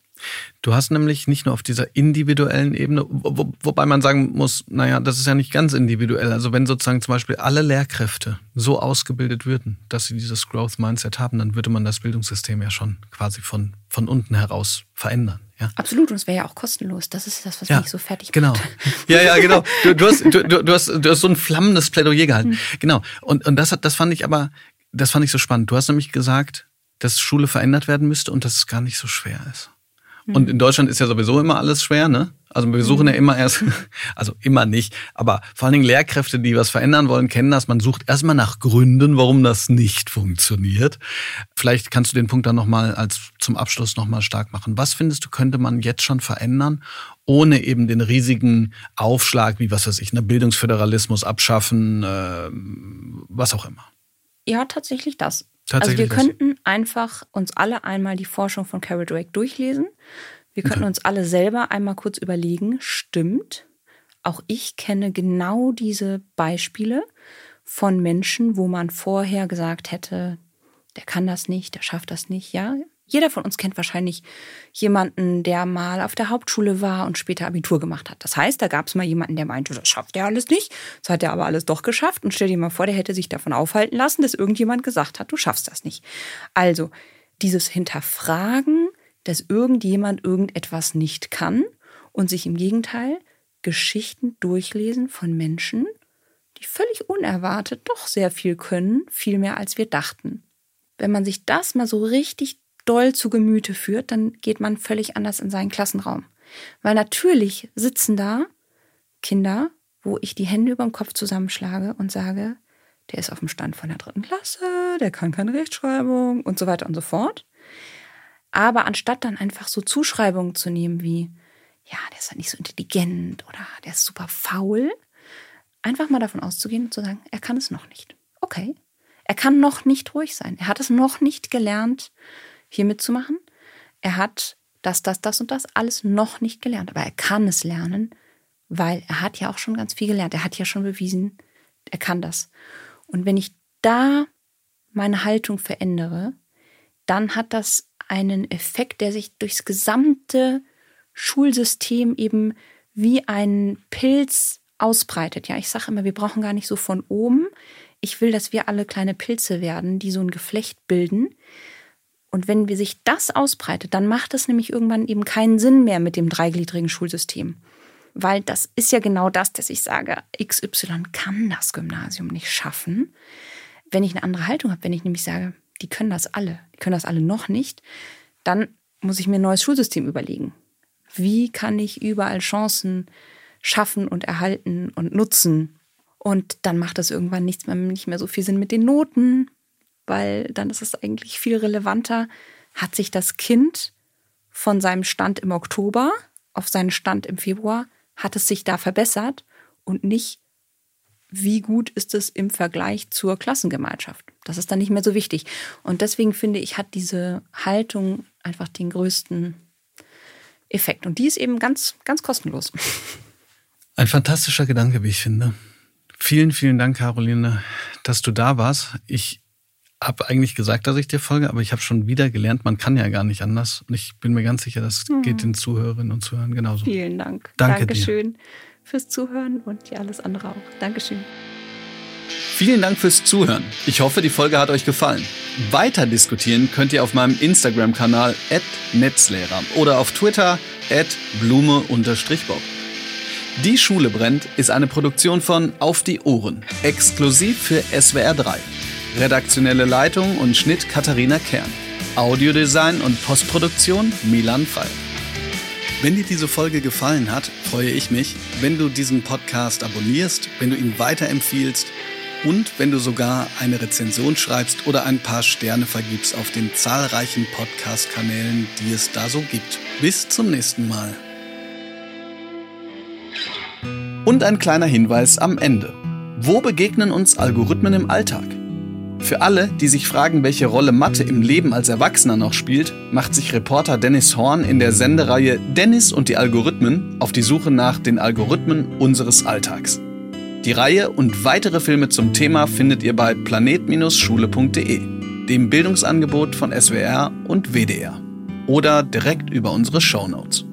Du hast nämlich nicht nur auf dieser individuellen Ebene, wo, wobei man sagen muss, naja, das ist ja nicht ganz individuell. Also wenn sozusagen zum Beispiel alle Lehrkräfte so ausgebildet würden, dass sie dieses Growth Mindset haben, dann würde man das Bildungssystem ja schon quasi von, von unten heraus verändern. Ja. Absolut, und es wäre ja auch kostenlos. Das ist das, was ja, mich so fertig genau. macht. Ja, ja, genau. Du, du, hast, du, du, hast, du hast so ein flammendes Plädoyer gehalten. Hm. Genau. Und, und das, hat, das fand ich aber, das fand ich so spannend. Du hast nämlich gesagt, dass Schule verändert werden müsste und dass es gar nicht so schwer ist. Und mhm. in Deutschland ist ja sowieso immer alles schwer, ne? Also wir suchen ja mhm. immer erst, also immer nicht, aber vor allen Dingen Lehrkräfte, die was verändern wollen, kennen das. Man sucht erstmal nach Gründen, warum das nicht funktioniert. Vielleicht kannst du den Punkt dann nochmal als zum Abschluss nochmal stark machen. Was findest du, könnte man jetzt schon verändern, ohne eben den riesigen Aufschlag, wie was weiß ich, ne, Bildungsföderalismus abschaffen, äh, was auch immer? Ja, tatsächlich das. Also wir könnten einfach uns alle einmal die Forschung von Carol Drake durchlesen. Wir könnten okay. uns alle selber einmal kurz überlegen, stimmt, auch ich kenne genau diese Beispiele von Menschen, wo man vorher gesagt hätte, der kann das nicht, der schafft das nicht. Ja, jeder von uns kennt wahrscheinlich jemanden, der mal auf der Hauptschule war und später Abitur gemacht hat. Das heißt, da gab es mal jemanden, der meinte, das schafft er alles nicht. Das hat er aber alles doch geschafft. Und stell dir mal vor, der hätte sich davon aufhalten lassen, dass irgendjemand gesagt hat, du schaffst das nicht. Also dieses Hinterfragen, dass irgendjemand irgendetwas nicht kann und sich im Gegenteil Geschichten durchlesen von Menschen, die völlig unerwartet doch sehr viel können, viel mehr als wir dachten. Wenn man sich das mal so richtig doll zu Gemüte führt, dann geht man völlig anders in seinen Klassenraum. Weil natürlich sitzen da Kinder, wo ich die Hände über dem Kopf zusammenschlage und sage, der ist auf dem Stand von der dritten Klasse, der kann keine Rechtschreibung und so weiter und so fort. Aber anstatt dann einfach so Zuschreibungen zu nehmen wie, ja, der ist halt nicht so intelligent oder der ist super faul, einfach mal davon auszugehen und zu sagen, er kann es noch nicht. Okay. Er kann noch nicht ruhig sein. Er hat es noch nicht gelernt, hier mitzumachen. Er hat das, das, das und das alles noch nicht gelernt. Aber er kann es lernen, weil er hat ja auch schon ganz viel gelernt. Er hat ja schon bewiesen, er kann das. Und wenn ich da meine Haltung verändere, dann hat das einen Effekt, der sich durchs gesamte Schulsystem eben wie ein Pilz ausbreitet. Ja, ich sage immer, wir brauchen gar nicht so von oben. Ich will, dass wir alle kleine Pilze werden, die so ein Geflecht bilden. Und wenn sich das ausbreitet, dann macht es nämlich irgendwann eben keinen Sinn mehr mit dem dreigliedrigen Schulsystem. Weil das ist ja genau das, dass ich sage, XY kann das Gymnasium nicht schaffen. Wenn ich eine andere Haltung habe, wenn ich nämlich sage, die können das alle, die können das alle noch nicht, dann muss ich mir ein neues Schulsystem überlegen. Wie kann ich überall Chancen schaffen und erhalten und nutzen? Und dann macht das irgendwann nichts mehr, nicht mehr so viel Sinn mit den Noten, weil dann ist es eigentlich viel relevanter, hat sich das Kind von seinem Stand im Oktober auf seinen Stand im Februar, hat es sich da verbessert und nicht, wie gut ist es im Vergleich zur Klassengemeinschaft. Das ist dann nicht mehr so wichtig. Und deswegen finde ich, hat diese Haltung einfach den größten Effekt. Und die ist eben ganz, ganz kostenlos. Ein fantastischer Gedanke, wie ich finde. Vielen, vielen Dank, Caroline, dass du da warst. Ich habe eigentlich gesagt, dass ich dir folge, aber ich habe schon wieder gelernt, man kann ja gar nicht anders. Und ich bin mir ganz sicher, das mhm. geht den Zuhörerinnen und Zuhörern genauso. Vielen Dank. Danke Dankeschön dir. fürs Zuhören und ja, alles andere auch. Dankeschön. Vielen Dank fürs Zuhören. Ich hoffe, die Folge hat euch gefallen. Weiter diskutieren könnt ihr auf meinem Instagram-Kanal @netzlehrer oder auf Twitter @blume_bob. Die Schule brennt ist eine Produktion von Auf die Ohren, exklusiv für SWR 3. Redaktionelle Leitung und Schnitt Katharina Kern. Audiodesign und Postproduktion Milan Fall. Wenn dir diese Folge gefallen hat, freue ich mich, wenn du diesen Podcast abonnierst, wenn du ihn weiterempfiehlst und wenn du sogar eine Rezension schreibst oder ein paar Sterne vergibst auf den zahlreichen Podcast-Kanälen, die es da so gibt. Bis zum nächsten Mal. Und ein kleiner Hinweis am Ende. Wo begegnen uns Algorithmen im Alltag? Für alle, die sich fragen, welche Rolle Mathe im Leben als Erwachsener noch spielt, macht sich Reporter Dennis Horn in der Sendereihe Dennis und die Algorithmen auf die Suche nach den Algorithmen unseres Alltags. Die Reihe und weitere Filme zum Thema findet ihr bei planet-schule.de, dem Bildungsangebot von SWR und WDR. Oder direkt über unsere Shownotes.